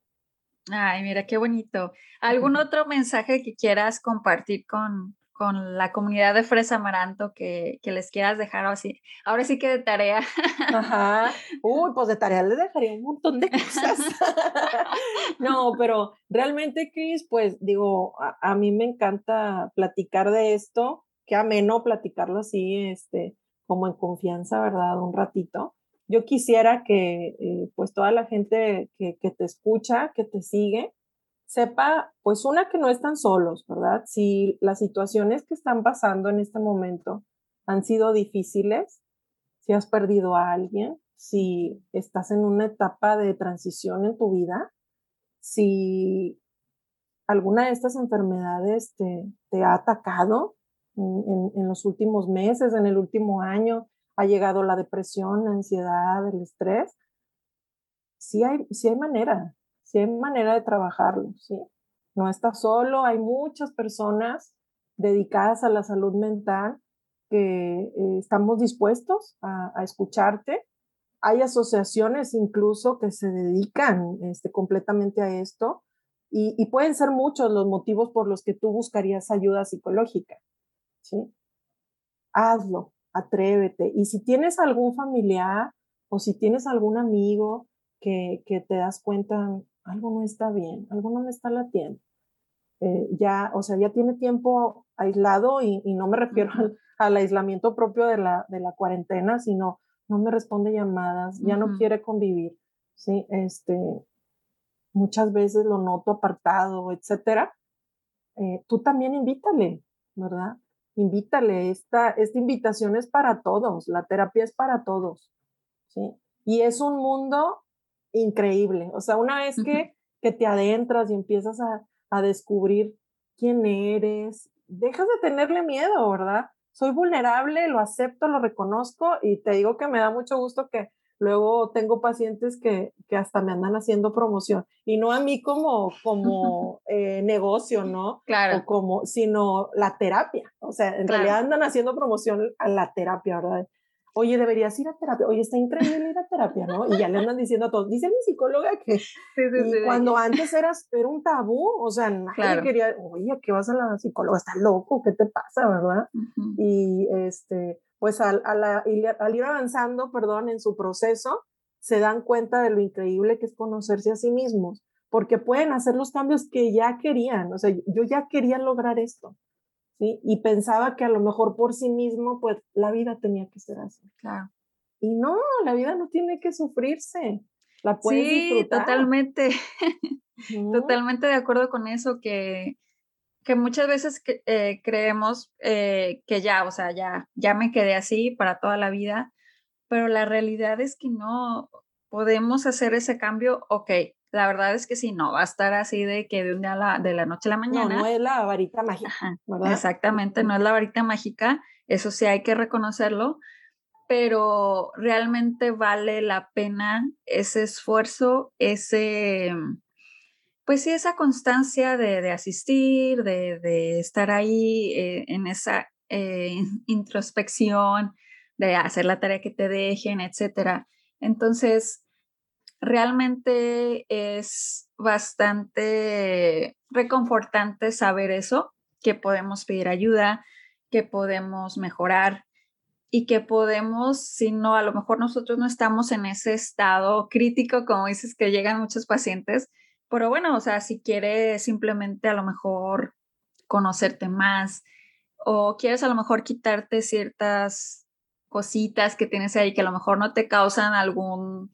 Ay, mira, qué bonito. ¿Algún otro mensaje que quieras compartir con, con la comunidad de Fresa Amaranto que, que, les quieras dejar así. Ahora sí que de tarea. Ajá. Uy, pues de tarea les dejaría un montón de cosas. (laughs) no, pero realmente, Cris, pues digo, a, mí me encanta platicar de esto. Qué ameno platicarlo así, este, como en confianza, ¿verdad? Un ratito. Yo quisiera que, eh, pues, toda la gente que, que te escucha, que te sigue, sepa, pues una, que no están solos, ¿verdad? Si las situaciones que están pasando en este momento han sido difíciles, si has perdido a alguien, si estás en una etapa de transición en tu vida, si alguna de estas enfermedades te, te ha atacado en, los últimos meses, en el último año, ha llegado la depresión, la ansiedad, el estrés, sí hay, sí hay manera, sí hay manera de trabajarlo, ¿sí? No estás solo, hay muchas personas dedicadas a la salud mental que eh, estamos dispuestos a, escucharte. Hay asociaciones incluso que se dedican este, completamente a esto y, pueden ser muchos los motivos por los que tú buscarías ayuda psicológica. ¿sí? Hazlo, atrévete. Y si tienes algún familiar o si tienes algún amigo que, que te das cuenta, algo no está bien, algo no me está latiendo. Eh, ya, o sea, ya tiene tiempo aislado y, no me refiero al, aislamiento propio de la, de la cuarentena, sino no me responde llamadas, ya no quiere convivir, ¿sí? Este, muchas veces lo noto apartado, etcétera. Eh, tú también invítale, ¿verdad? Invítale, esta, esta invitación es para todos, la terapia es para todos, ¿sí? Y es un mundo increíble. O sea, una vez que, que te adentras y empiezas a, a descubrir quién eres, dejas de tenerle miedo, ¿verdad? Soy vulnerable, lo acepto, lo reconozco y te digo que me da mucho gusto que luego tengo pacientes que, que hasta me andan haciendo promoción y no a mí como, (laughs) como eh, negocio, ¿no? Claro. O como, sino la terapia. O sea, en realidad andan haciendo promoción a la terapia, ¿verdad? Oye, deberías ir a terapia, oye, está increíble ir a terapia, ¿no? Y ya le andan diciendo a todos, dice mi psicóloga que cuando antes eras, era un tabú, o sea, nadie quería, oye, ¿qué vas a la psicóloga? Está loco, ¿qué te pasa, verdad? Y este, pues al, al, ir avanzando, perdón, en su proceso, se dan cuenta de lo increíble que es conocerse a sí mismos, porque pueden hacer los cambios que ya querían, o sea, yo ya quería lograr esto, ¿sí? Y pensaba que a lo mejor por sí mismo, pues la vida tenía que ser así. Claro. Y no, la vida no tiene que sufrirse, la puedes sí, totalmente, (laughs) totalmente de acuerdo con eso, que, que muchas veces eh, creemos eh, que ya, o sea, ya, ya me quedé así para toda la vida, pero la realidad es que no podemos hacer ese cambio, ok, la verdad es que sí, no va a estar así de que de un día la, de la noche a la mañana. No, no es la varita mágica, ¿verdad? Exactamente, no es la varita mágica, eso sí hay que reconocerlo, pero realmente vale la pena ese esfuerzo, ese, pues sí, esa constancia de, asistir, de, estar ahí eh, en esa eh, (laughs) introspección, de hacer la tarea que te dejen, etcétera. Entonces, realmente es bastante reconfortante saber eso, que podemos pedir ayuda, que podemos mejorar y que podemos, si no, a lo mejor nosotros no estamos en ese estado crítico, como dices, que llegan muchos pacientes, pero bueno, o sea, si quieres simplemente a lo mejor conocerte más o quieres a lo mejor quitarte ciertas cositas que tienes ahí que a lo mejor no te causan algún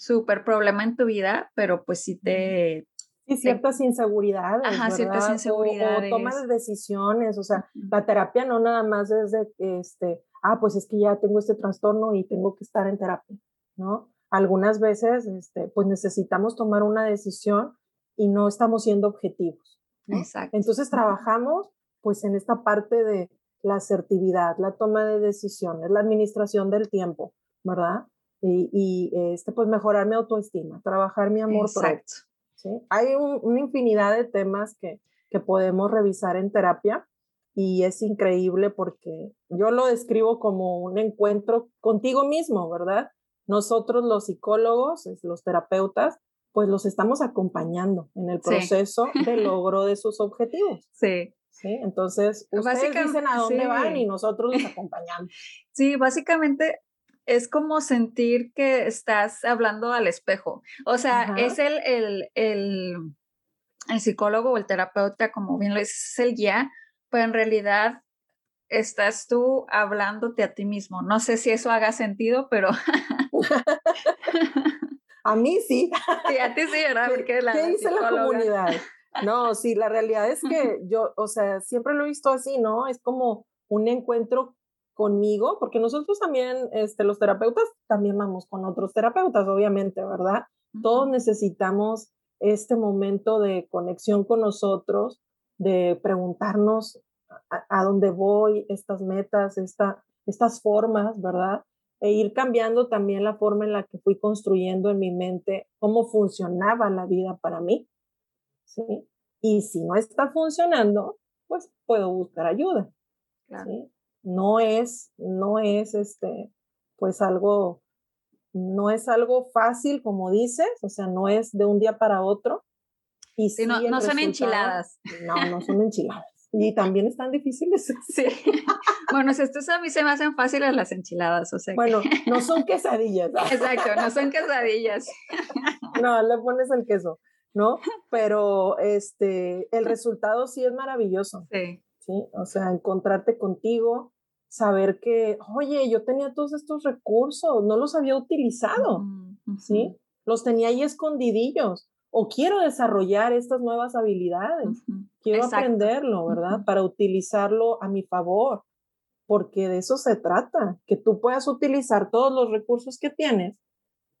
súper problema en tu vida, pero pues sí te... Sí, ciertas inseguridades. Ajá, ciertas inseguridades. O, toma de decisiones, o sea, la terapia no nada más es de, este, ah, pues es que ya tengo este trastorno y tengo que estar en terapia, ¿no? Algunas veces, este, pues necesitamos tomar una decisión y no estamos siendo objetivos. Exacto. Entonces trabajamos pues en esta parte de la asertividad, la toma de decisiones, la administración del tiempo, ¿verdad? Y, este, pues mejorar mi autoestima, trabajar mi amor Exacto. ¿sí? Hay una infinidad de temas que, que podemos revisar en terapia y es increíble porque yo lo describo como un encuentro contigo mismo, ¿verdad? Nosotros los psicólogos, los terapeutas, pues los estamos acompañando en el proceso de (laughs) logro de sus objetivos. Sí. ¿Sí? Entonces, ustedes dicen a dónde van y nosotros los (laughs) acompañamos. Sí, básicamente es como sentir que estás hablando al espejo. O sea, es el, el, el, el, psicólogo o el terapeuta, como bien lo dices, es el guía, pero en realidad estás tú hablándote a ti mismo. No sé si eso haga sentido, pero... (laughs) a mí sí. (laughs) Sí, a ti sí, ¿verdad? Porque la ¿Qué dice la comunidad? No, sí, la realidad es (laughs) que yo, o sea, siempre lo he visto así, ¿no? Es como un encuentro conmigo, porque nosotros también, este, los terapeutas, también vamos con otros terapeutas, obviamente, ¿verdad? Todos necesitamos este momento de conexión con nosotros, de preguntarnos a, dónde voy, estas metas, esta, estas formas, ¿verdad? E ir cambiando también la forma en la que fui construyendo en mi mente cómo funcionaba la vida para mí, ¿sí? Y si no está funcionando, pues puedo buscar ayuda, ¿sí? No es, no es este, pues algo, no es algo fácil, como dices, o sea, no es de un día para otro. Y sí, no, no son enchiladas. No, no son enchiladas. Y también están difíciles. (laughs) Sí. Bueno, estos a mí se me hacen fáciles las enchiladas, o sea. Bueno, no son quesadillas. (laughs) Exacto, no son quesadillas. (laughs) No, le pones el queso, ¿no? Pero este, el resultado sí es maravilloso. Sí. ¿Sí? O sea, encontrarte contigo, saber que, oye, yo tenía todos estos recursos, no los había utilizado, ¿sí? Los tenía ahí escondidillos. O quiero desarrollar estas nuevas habilidades, quiero aprenderlo, ¿verdad? Para utilizarlo a mi favor, porque de eso se trata, que tú puedas utilizar todos los recursos que tienes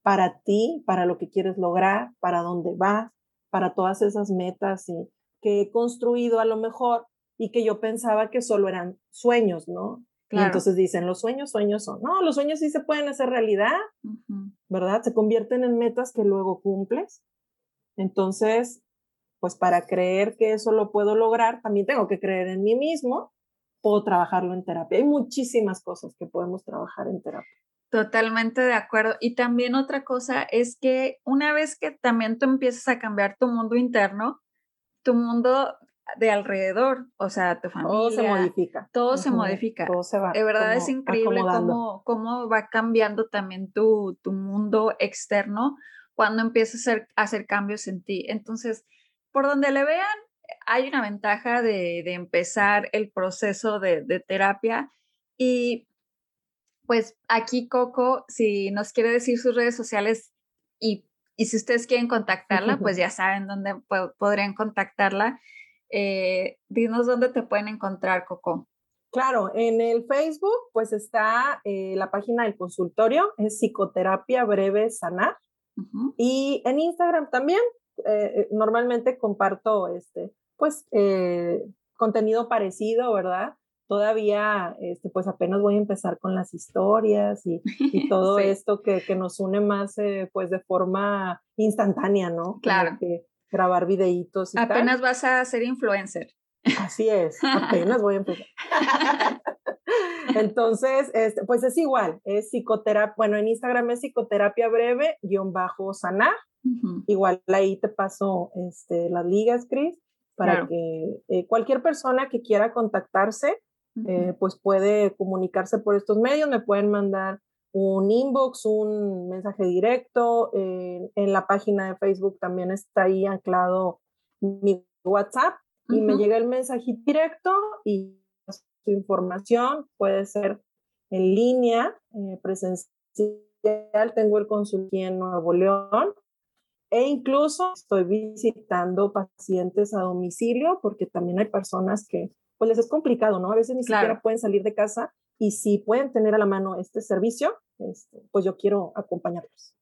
para ti, para lo que quieres lograr, para dónde vas, para todas esas metas y que he construido a lo mejor y que yo pensaba que solo eran sueños, ¿no? Y entonces dicen, los sueños, sueños son. No, los sueños sí se pueden hacer realidad, ¿verdad? Se convierten en metas que luego cumples. Entonces, pues para creer que eso lo puedo lograr, también tengo que creer en mí mismo, puedo trabajarlo en terapia. Hay muchísimas cosas que podemos trabajar en terapia. Totalmente de acuerdo. Y también otra cosa es que una vez que también tú empiezas a cambiar tu mundo interno, tu mundo de alrededor, o sea, tu familia. Todo se modifica. Todo se modifica. Todo se va. De verdad es increíble cómo, cómo va cambiando también tu, tu mundo externo, cuando empieza a hacer, hacer cambios en ti. Entonces, por donde le vean, hay una ventaja de, empezar el proceso de, de, terapia y pues aquí Coco, si nos quiere decir sus redes sociales y, y si ustedes quieren contactarla, pues (laughs) ya saben dónde podrían contactarla. Eh, dinos dónde te pueden encontrar, Coco. Claro, en el Facebook pues está eh, la página del consultorio, es psicoterapia breve sanar. Y en Instagram también, eh, normalmente comparto este, pues contenido parecido, ¿verdad? todavía, este, pues apenas voy a empezar con las historias y, (laughs) todo esto que, que, nos une más, eh, pues de forma instantánea, ¿no? Claro. que grabar videitos. Y apenas vas a ser influencer. Así es, apenas voy a empezar. (laughs) Entonces, este, pues es igual, es psicoterapia, bueno, en Instagram es psicoterapia breve, guion bajo sanar. Igual ahí te paso este, las ligas, Cris, para que eh, cualquier persona que quiera contactarse, eh, pues puede comunicarse por estos medios, me pueden mandar un inbox, un mensaje directo, en la página de Facebook también está ahí anclado mi WhatsApp y me llega el mensaje directo y su información puede ser en línea, eh, presencial, tengo el consultorio en Nuevo León e incluso estoy visitando pacientes a domicilio porque también hay personas que pues les es complicado, ¿no? A veces ni siquiera pueden salir de casa y si pueden tener a la mano este servicio, este, pues yo quiero acompañarlos.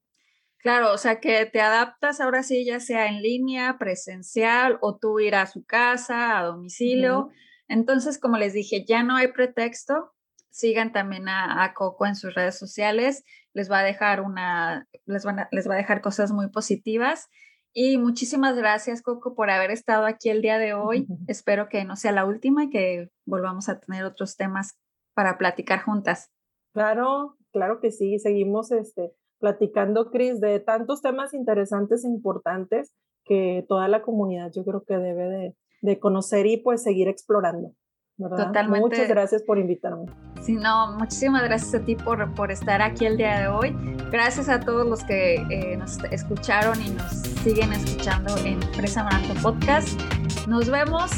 Claro, o sea que te adaptas ahora sí, ya sea en línea, presencial o tú ir a su casa, a domicilio. Entonces, como les dije, ya no hay pretexto. Sigan también a, Coco en sus redes sociales. Les va a dejar una, les, les va a dejar cosas muy positivas. Y muchísimas gracias, Coco, por haber estado aquí el día de hoy. (laughs) Espero que no sea la última y que volvamos a tener otros temas para platicar juntas. Claro, claro que sí. Seguimos este, platicando, Cris, de tantos temas interesantes e importantes que toda la comunidad yo creo que debe de, de conocer y pues seguir explorando. Totalmente. Muchas gracias por invitarme. Sí, no, muchísimas gracias a ti por, por estar aquí el día de hoy. Gracias a todos los que eh, nos escucharon y nos siguen escuchando en Presa Maranto Podcast. Nos vemos.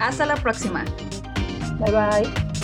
Hasta la próxima. Bye bye.